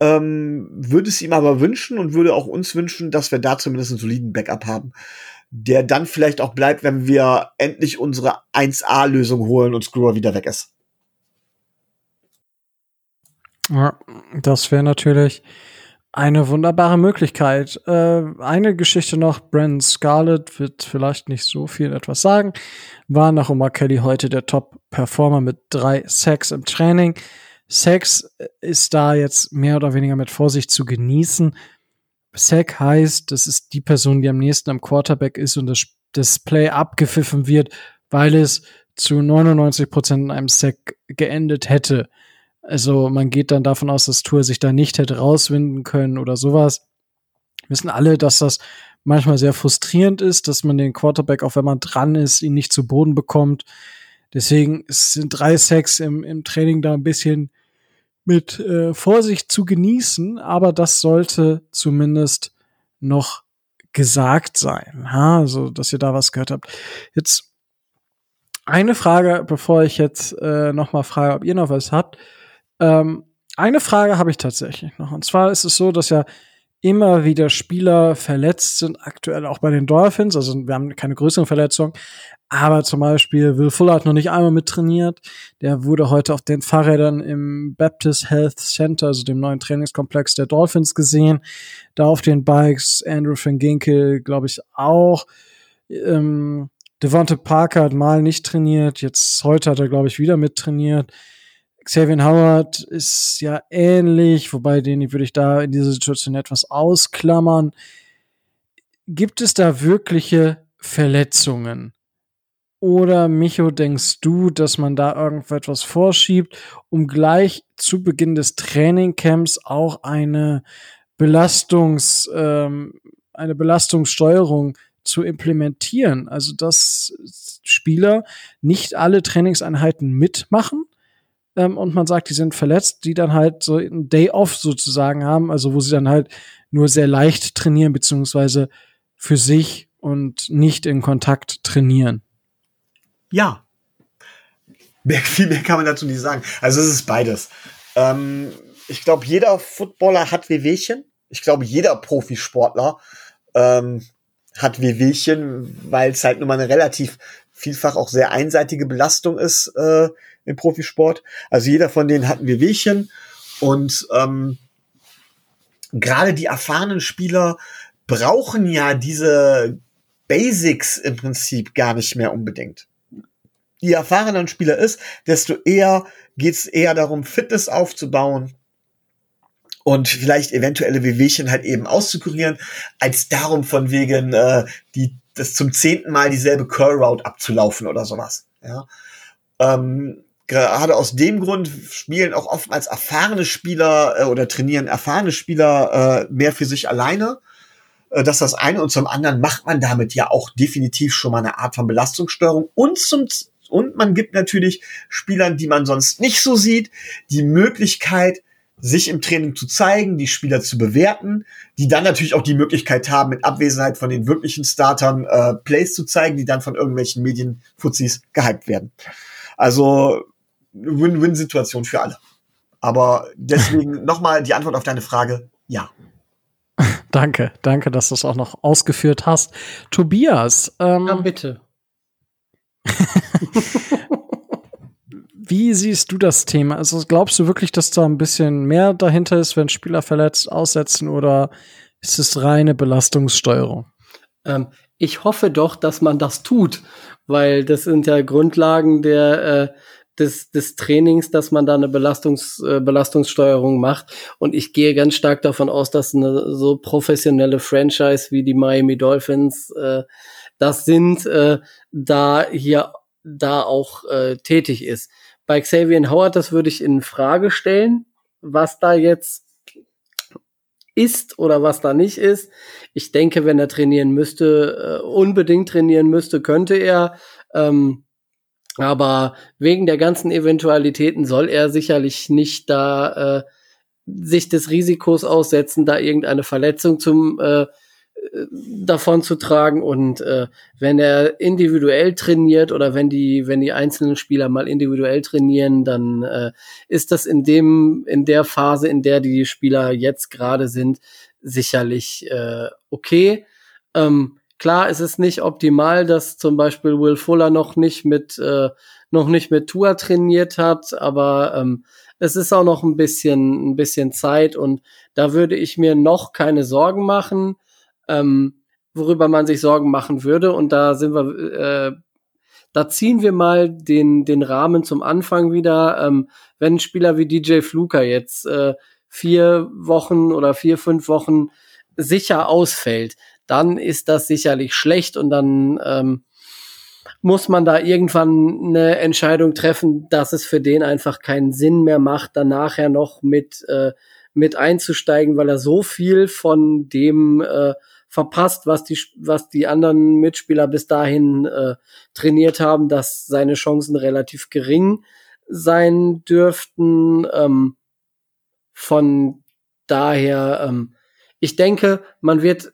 Ähm, würde es ihm aber wünschen und würde auch uns wünschen, dass wir da zumindest einen soliden Backup haben, der dann vielleicht auch bleibt, wenn wir endlich unsere 1A-Lösung holen und Screwer wieder weg ist. Ja, das wäre natürlich eine wunderbare Möglichkeit. Äh, eine Geschichte noch, Brandon Scarlett wird vielleicht nicht so viel etwas sagen, war nach Omar Kelly heute der Top-Performer mit drei Sacks im Training. Sex ist da jetzt mehr oder weniger mit Vorsicht zu genießen. Sack heißt, das ist die Person, die am nächsten am Quarterback ist und das, das Play abgepfiffen wird, weil es zu 99 Prozent in einem Sack geendet hätte. Also man geht dann davon aus, dass Tour sich da nicht hätte rauswinden können oder sowas. Wir wissen alle, dass das manchmal sehr frustrierend ist, dass man den Quarterback, auch wenn man dran ist, ihn nicht zu Boden bekommt. Deswegen sind drei Sacks im, im Training da ein bisschen mit äh, Vorsicht zu genießen, aber das sollte zumindest noch gesagt sein. Ha, also, dass ihr da was gehört habt. Jetzt eine Frage, bevor ich jetzt äh, noch mal frage, ob ihr noch was habt. Ähm, eine Frage habe ich tatsächlich noch. Und zwar ist es so, dass ja immer wieder Spieler verletzt sind, aktuell auch bei den Dolphins. Also wir haben keine größeren Verletzungen, aber zum Beispiel Will Fuller hat noch nicht einmal mittrainiert. Der wurde heute auf den Fahrrädern im Baptist Health Center, also dem neuen Trainingskomplex der Dolphins gesehen. Da auf den Bikes Andrew van Ginkel, glaube ich, auch. Ähm, Devonte Parker hat mal nicht trainiert. Jetzt heute hat er, glaube ich, wieder mittrainiert. Xavier Howard ist ja ähnlich, wobei den würde ich da in dieser Situation etwas ausklammern. Gibt es da wirkliche Verletzungen? Oder Micho, denkst du, dass man da irgendetwas vorschiebt, um gleich zu Beginn des Trainingcamps auch eine Belastungs, ähm, eine Belastungssteuerung zu implementieren? Also, dass Spieler nicht alle Trainingseinheiten mitmachen ähm, und man sagt, die sind verletzt, die dann halt so ein Day off sozusagen haben, also wo sie dann halt nur sehr leicht trainieren, beziehungsweise für sich und nicht in Kontakt trainieren. Ja. Mehr, viel mehr kann man dazu nicht sagen. Also es ist beides. Ähm, ich glaube, jeder Footballer hat Wehwehchen. Ich glaube, jeder Profisportler ähm, hat Wehwehchen, weil es halt nun mal eine relativ vielfach auch sehr einseitige Belastung ist äh, im Profisport. Also jeder von denen hat ein Wehwehchen und ähm, gerade die erfahrenen Spieler brauchen ja diese Basics im Prinzip gar nicht mehr unbedingt je erfahrener ein Spieler ist, desto eher geht es eher darum, Fitness aufzubauen und vielleicht eventuelle Wehwehchen halt eben auszukurieren, als darum von wegen äh, die das zum zehnten Mal dieselbe Curl Route abzulaufen oder sowas. Ja. Ähm, gerade aus dem Grund spielen auch oftmals erfahrene Spieler äh, oder trainieren erfahrene Spieler äh, mehr für sich alleine. Äh, das ist das eine. Und zum anderen macht man damit ja auch definitiv schon mal eine Art von Belastungssteuerung. Und zum und man gibt natürlich Spielern, die man sonst nicht so sieht, die Möglichkeit, sich im Training zu zeigen, die Spieler zu bewerten, die dann natürlich auch die Möglichkeit haben, mit Abwesenheit von den wirklichen Startern äh, Plays zu zeigen, die dann von irgendwelchen Medienfuzis gehypt werden. Also Win-Win-Situation für alle. Aber deswegen nochmal die Antwort auf deine Frage, ja. Danke, danke, dass du es auch noch ausgeführt hast. Tobias. Ähm, ja, bitte. Wie siehst du das Thema? Also glaubst du wirklich, dass da ein bisschen mehr dahinter ist, wenn Spieler verletzt aussetzen oder ist es reine Belastungssteuerung? Ähm, ich hoffe doch, dass man das tut, weil das sind ja Grundlagen der äh, des, des Trainings, dass man da eine Belastungs, äh, Belastungssteuerung macht. Und ich gehe ganz stark davon aus, dass eine so professionelle Franchise wie die Miami Dolphins äh, das sind, äh, da hier da auch äh, tätig ist. Bei Xavier Howard, das würde ich in Frage stellen, was da jetzt ist oder was da nicht ist. Ich denke, wenn er trainieren müsste, äh, unbedingt trainieren müsste, könnte er. Ähm, aber wegen der ganzen Eventualitäten soll er sicherlich nicht da äh, sich des Risikos aussetzen, da irgendeine Verletzung zum äh, davon zu tragen und äh, wenn er individuell trainiert oder wenn die wenn die einzelnen Spieler mal individuell trainieren, dann äh, ist das in dem in der Phase, in der die Spieler jetzt gerade sind, sicherlich äh, okay. Ähm, klar, ist es nicht optimal, dass zum Beispiel Will Fuller noch nicht mit äh, noch nicht mit Tour trainiert hat, aber ähm, es ist auch noch ein bisschen ein bisschen Zeit und da würde ich mir noch keine Sorgen machen ähm, worüber man sich Sorgen machen würde. Und da sind wir, äh, da ziehen wir mal den, den Rahmen zum Anfang wieder. Ähm, wenn ein Spieler wie DJ Fluker jetzt äh, vier Wochen oder vier, fünf Wochen sicher ausfällt, dann ist das sicherlich schlecht und dann ähm, muss man da irgendwann eine Entscheidung treffen, dass es für den einfach keinen Sinn mehr macht, dann nachher noch mit, äh, mit einzusteigen, weil er so viel von dem äh, verpasst, was die, was die anderen Mitspieler bis dahin äh, trainiert haben, dass seine Chancen relativ gering sein dürften. Ähm, von daher, ähm, ich denke, man wird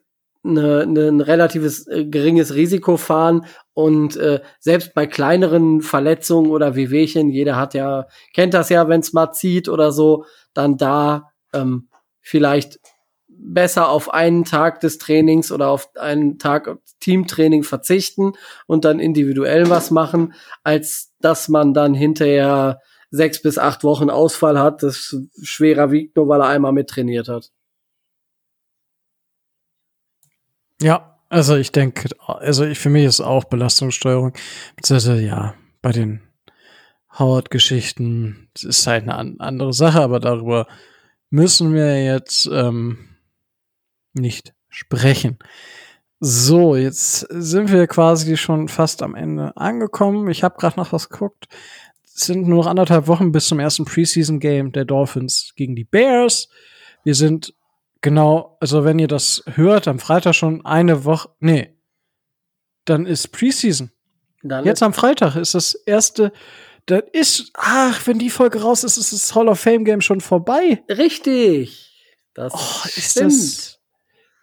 eine, ne, ein relatives äh, geringes Risiko fahren und äh, selbst bei kleineren Verletzungen oder Wehwehchen, jeder hat ja, kennt das ja, wenn es mal zieht oder so, dann da ähm, vielleicht besser auf einen Tag des Trainings oder auf einen Tag Teamtraining verzichten und dann individuell was machen, als dass man dann hinterher sechs bis acht Wochen Ausfall hat, das schwerer wiegt, nur weil er einmal mittrainiert hat. Ja, also ich denke, also ich, für mich ist auch Belastungssteuerung, beziehungsweise ja, bei den Howard-Geschichten ist halt eine andere Sache, aber darüber müssen wir jetzt ähm, nicht sprechen. So, jetzt sind wir quasi schon fast am Ende angekommen. Ich habe gerade noch was geguckt. Es sind nur noch anderthalb Wochen bis zum ersten Preseason-Game der Dolphins gegen die Bears. Wir sind genau, also wenn ihr das hört, am Freitag schon eine Woche, nee, dann ist Preseason. Dann Jetzt am Freitag ist das erste, dann ist, ach, wenn die Folge raus ist, ist das Hall of Fame Game schon vorbei. Richtig. Das oh, ist stimmt. das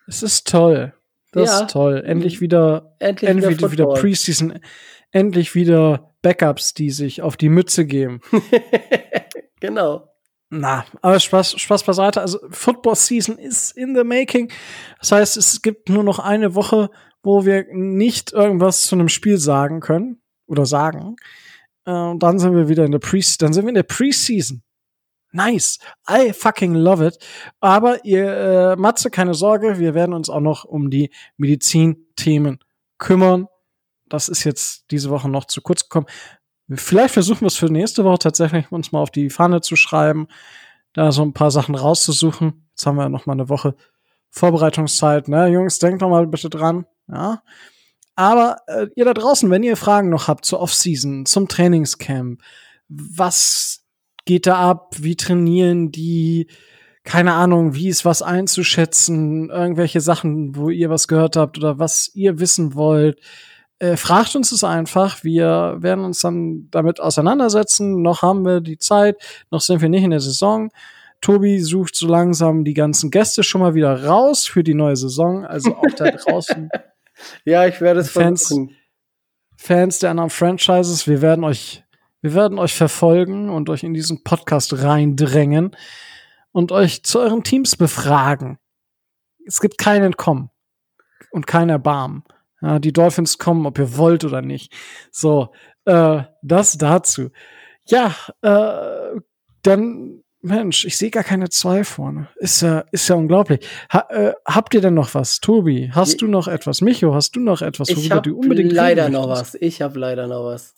es ist toll. Das ja. ist toll. Endlich wieder, endlich, endlich wieder, wieder Preseason. Endlich wieder Backups, die sich auf die Mütze geben. genau. Na, aber Spaß, Spaß beiseite. Also Football Season ist in the making. Das heißt, es gibt nur noch eine Woche, wo wir nicht irgendwas zu einem Spiel sagen können oder sagen. Und dann sind wir wieder in der Pre, dann sind wir in der Preseason. Nice. I fucking love it. Aber ihr, äh, Matze, keine Sorge, wir werden uns auch noch um die Medizinthemen kümmern. Das ist jetzt diese Woche noch zu kurz gekommen. Vielleicht versuchen wir es für nächste Woche tatsächlich uns mal auf die Fahne zu schreiben, da so ein paar Sachen rauszusuchen. Jetzt haben wir noch mal eine Woche Vorbereitungszeit. Ne, Jungs, denkt noch mal bitte dran. Ja. Aber äh, ihr da draußen, wenn ihr Fragen noch habt zur Offseason, zum Trainingscamp, was geht da ab? Wie trainieren die? Keine Ahnung, wie ist was einzuschätzen? Irgendwelche Sachen, wo ihr was gehört habt oder was ihr wissen wollt. Äh, fragt uns es einfach. Wir werden uns dann damit auseinandersetzen. Noch haben wir die Zeit, noch sind wir nicht in der Saison. Tobi sucht so langsam die ganzen Gäste schon mal wieder raus für die neue Saison. Also auch da draußen. ja, ich werde es Fans, versuchen. Fans der anderen Franchises, wir werden euch wir werden euch verfolgen und euch in diesen Podcast reindrängen und euch zu euren Teams befragen. Es gibt kein Entkommen und kein Erbarmen. Ja, die Dolphins kommen, ob ihr wollt oder nicht. So, äh, das dazu. Ja, äh, dann, Mensch, ich sehe gar keine zwei vorne. Ist ja, ist ja unglaublich. Ha, äh, habt ihr denn noch was? Tobi, hast du noch etwas? Micho, hast du noch etwas, worüber du unbedingt leider noch was. Ich habe leider noch was.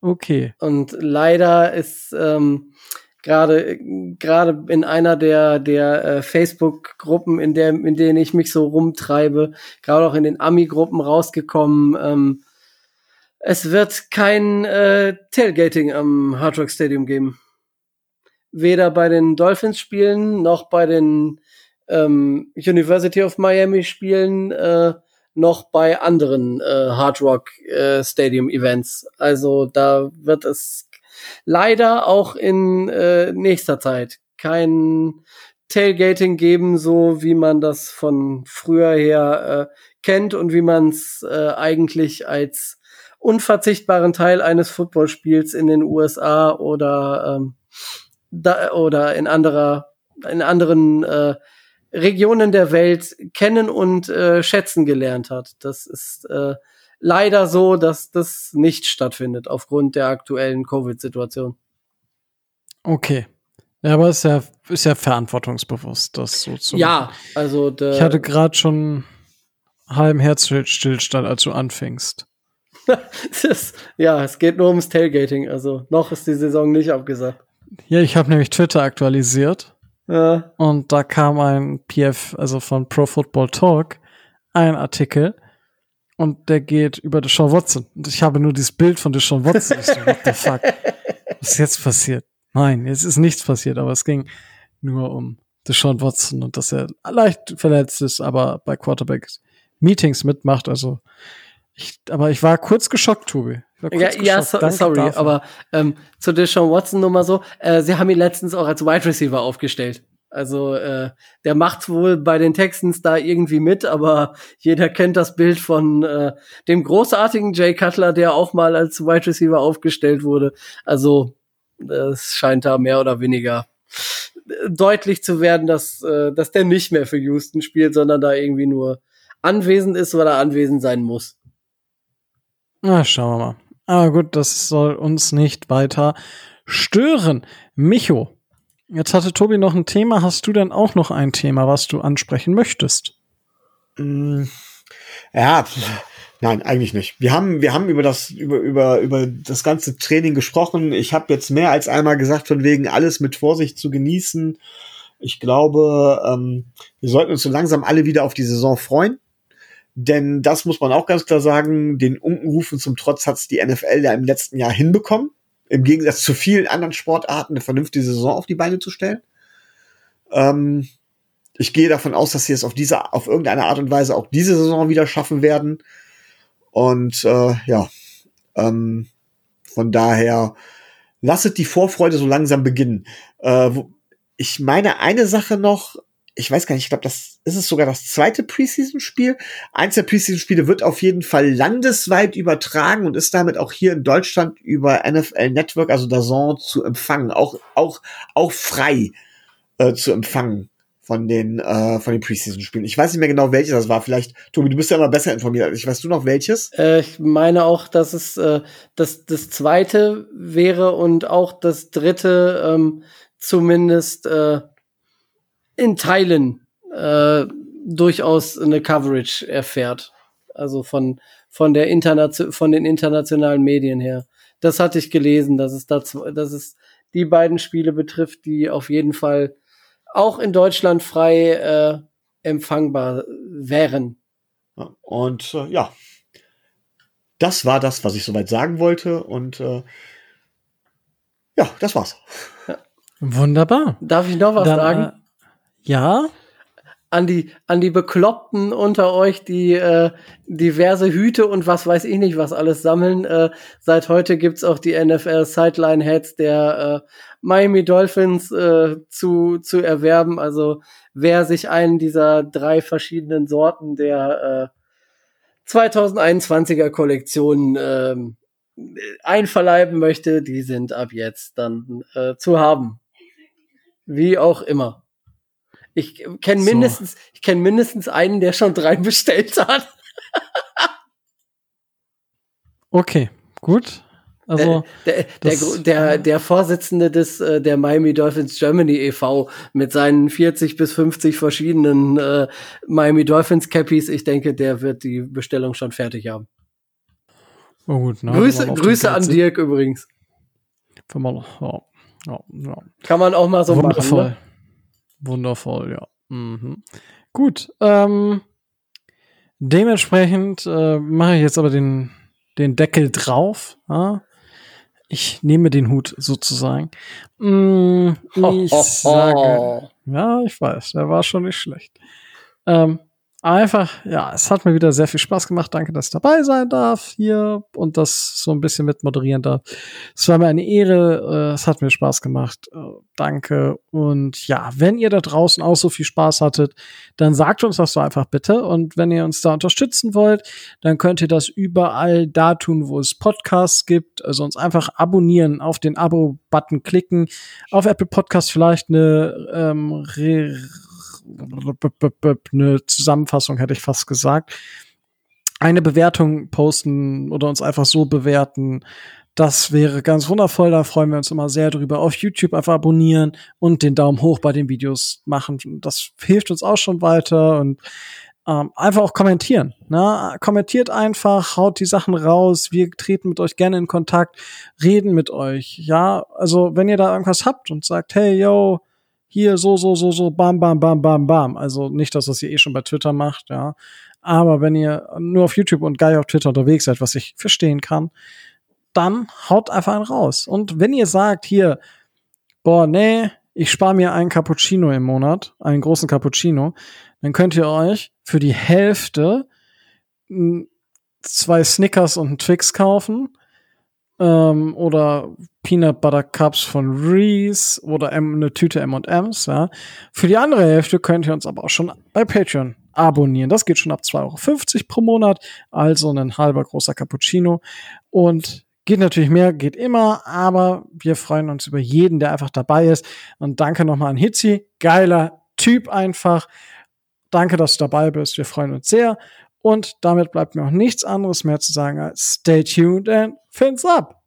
Okay. Und leider ist ähm, gerade gerade in einer der der äh, Facebook Gruppen, in der in denen ich mich so rumtreibe, gerade auch in den Ami Gruppen rausgekommen. Ähm, es wird kein äh, Tailgating am Hard Rock Stadium geben. Weder bei den Dolphins Spielen noch bei den ähm, University of Miami spielen, äh, noch bei anderen äh, Hard Rock äh, Stadium Events. Also da wird es leider auch in äh, nächster Zeit kein Tailgating geben, so wie man das von früher her äh, kennt und wie man es äh, eigentlich als unverzichtbaren Teil eines Footballspiels in den USA oder ähm, da, oder in anderer in anderen äh, Regionen der Welt kennen und äh, schätzen gelernt hat. Das ist äh, leider so, dass das nicht stattfindet aufgrund der aktuellen Covid-Situation. Okay. Ja, aber ist ja, ist ja verantwortungsbewusst, das so zu Ja, machen. also der, Ich hatte gerade schon halben Herzstillstand, als du anfingst. ist, ja, es geht nur ums Tailgating. Also noch ist die Saison nicht abgesagt. Ja, ich habe nämlich Twitter aktualisiert Ja, und da kam ein PF, also von Pro Football Talk, ein Artikel und der geht über Deshaun Watson. Und ich habe nur dieses Bild von Deshaun Watson. Ich so, what the fuck? Was ist jetzt passiert? Nein, jetzt ist nichts passiert, aber es ging nur um Deshaun Watson und dass er leicht verletzt ist, aber bei Quarterback Meetings mitmacht. Also ich, aber ich war kurz geschockt, Tobi. Ja, ja so, sorry, dafür. aber ähm, zu Deshaun Watson nur mal so, äh, sie haben ihn letztens auch als Wide Receiver aufgestellt. Also äh, der macht wohl bei den Texans da irgendwie mit, aber jeder kennt das Bild von äh, dem großartigen Jay Cutler, der auch mal als Wide Receiver aufgestellt wurde. Also es scheint da mehr oder weniger äh, deutlich zu werden, dass, äh, dass der nicht mehr für Houston spielt, sondern da irgendwie nur anwesend ist, weil er anwesend sein muss. Na, schauen wir mal. Aber gut, das soll uns nicht weiter stören. Micho, jetzt hatte Tobi noch ein Thema. Hast du denn auch noch ein Thema, was du ansprechen möchtest? Mm, Ja, nein, eigentlich nicht. Wir haben, wir haben über das, über, über, über das ganze Training gesprochen. Ich habe jetzt mehr als einmal gesagt, von wegen alles mit Vorsicht zu genießen. Ich glaube, ähm, wir sollten uns so langsam alle wieder auf die Saison freuen. Denn das muss man auch ganz klar sagen, den Unkenrufen zum Trotz hat's die NFL ja im letzten Jahr hinbekommen. Im Gegensatz zu vielen anderen Sportarten eine vernünftige Saison auf die Beine zu stellen. Ähm, ich gehe davon aus, dass sie es auf diese, auf irgendeine Art und Weise auch diese Saison wieder schaffen werden. Und äh, ja, ähm, von daher lasset die Vorfreude so langsam beginnen. Äh, ich meine eine Sache noch, ich weiß gar nicht, ich glaube, das ist es sogar das zweite Preseason-Spiel. Eins der Preseason-Spiele wird auf jeden Fall landesweit übertragen und ist damit auch hier in Deutschland über NFL Network, also DAZN, zu empfangen, auch auch auch frei äh, zu empfangen von den äh, von den Preseason-Spielen. Ich weiß nicht mehr genau, welches das war. Vielleicht, Tobi, du bist ja immer besser informiert ich. Weißt du noch welches? Äh, ich meine auch, dass es äh, das, das zweite wäre und auch das dritte ähm, zumindest äh, in Teilen äh, durchaus eine Coverage erfährt. Also von, von, der Internation, von den internationalen Medien her. Das hatte ich gelesen, dass es, da, zw- dass es die beiden Spiele betrifft, die auf jeden Fall auch in Deutschland frei äh, empfangbar wären. Ja, Und äh, ja, das war das, was ich soweit sagen wollte. Und äh, ja, das war's. Wunderbar. Darf ich noch was Dann, sagen? Äh, ja, an die an die Bekloppten unter euch, die äh, diverse Hüte und was weiß ich nicht was alles sammeln. Äh, seit heute gibt's auch die NFL Sideline Heads der äh, Miami Dolphins äh, zu zu erwerben. Also wer sich einen dieser drei verschiedenen Sorten der äh, 2021er Kollektion ähm, einverleiben möchte, die sind ab jetzt dann äh, zu haben. Wie auch immer. Ich kenne So. mindestens, ich kenne mindestens einen, der schon drei bestellt hat. okay, gut. Also, der, der, das- der, der Vorsitzende des äh, der Miami Dolphins Germany e.V. mit seinen 40 bis 50 verschiedenen äh, Miami Dolphins Cappies, ich denke, der wird die Bestellung schon fertig haben. oh gut, ne, Grüße, Grüße an Dirk übrigens. man, ja, ja, ja. Kann man auch mal so Wundervoll. machen. Ne? Wundervoll, ja. Mhm. Gut, ähm, dementsprechend äh, mache ich jetzt aber den, den Deckel drauf. Ja? ich nehme den Hut sozusagen. Mm, ich sage, ja, ich weiß, der war schon nicht schlecht. Ähm, einfach, ja, es hat mir wieder sehr viel Spaß gemacht. Danke, dass ich dabei sein darf hier und das so ein bisschen mit moderieren darf. Es war mir eine Ehre. Äh, es hat mir Spaß gemacht. Äh, danke. Und ja, wenn ihr da draußen auch so viel Spaß hattet, dann sagt uns das so einfach bitte. Und wenn ihr uns da unterstützen wollt, dann könnt ihr das überall da tun, wo es Podcasts gibt. Also uns einfach abonnieren, auf den Abo-Button klicken, auf Apple Podcast vielleicht eine ähm, eine Zusammenfassung, hätte ich fast gesagt. Eine Bewertung posten oder uns einfach so bewerten. Das wäre ganz wundervoll, da freuen wir uns immer sehr drüber. Auf YouTube einfach abonnieren und den Daumen hoch bei den Videos machen. Das hilft uns auch schon weiter und ähm, einfach auch kommentieren. Ne? Kommentiert einfach, haut die Sachen raus. Wir treten mit euch gerne in Kontakt, reden mit euch. Ja, also wenn ihr da irgendwas habt und sagt, hey, yo, hier so, so, so, so, bam, bam, bam, bam, bam. Also nicht, dass das ihr eh schon bei Twitter macht, ja. Aber wenn ihr nur auf YouTube und geil auf Twitter unterwegs seid, was ich verstehen kann, dann haut einfach einen raus. Und wenn ihr sagt, hier, boah, nee, ich spare mir einen Cappuccino im Monat, einen großen Cappuccino, dann könnt ihr euch für die Hälfte zwei Snickers und einen Twix kaufen ähm, oder Peanut Butter Cups von Reese oder eine Tüte M&M's. Ja. Für die andere Hälfte könnt ihr uns aber auch schon bei Patreon abonnieren. Das geht schon ab 2,50 Euro pro Monat, also ein halber großer Cappuccino. Und geht natürlich mehr, geht immer, aber wir freuen uns über jeden, der einfach dabei ist. Und danke nochmal an Hitzi, geiler Typ einfach. Danke, dass du dabei bist. Wir freuen uns sehr. Und damit bleibt mir auch nichts anderes mehr zu sagen als stay tuned and fins up.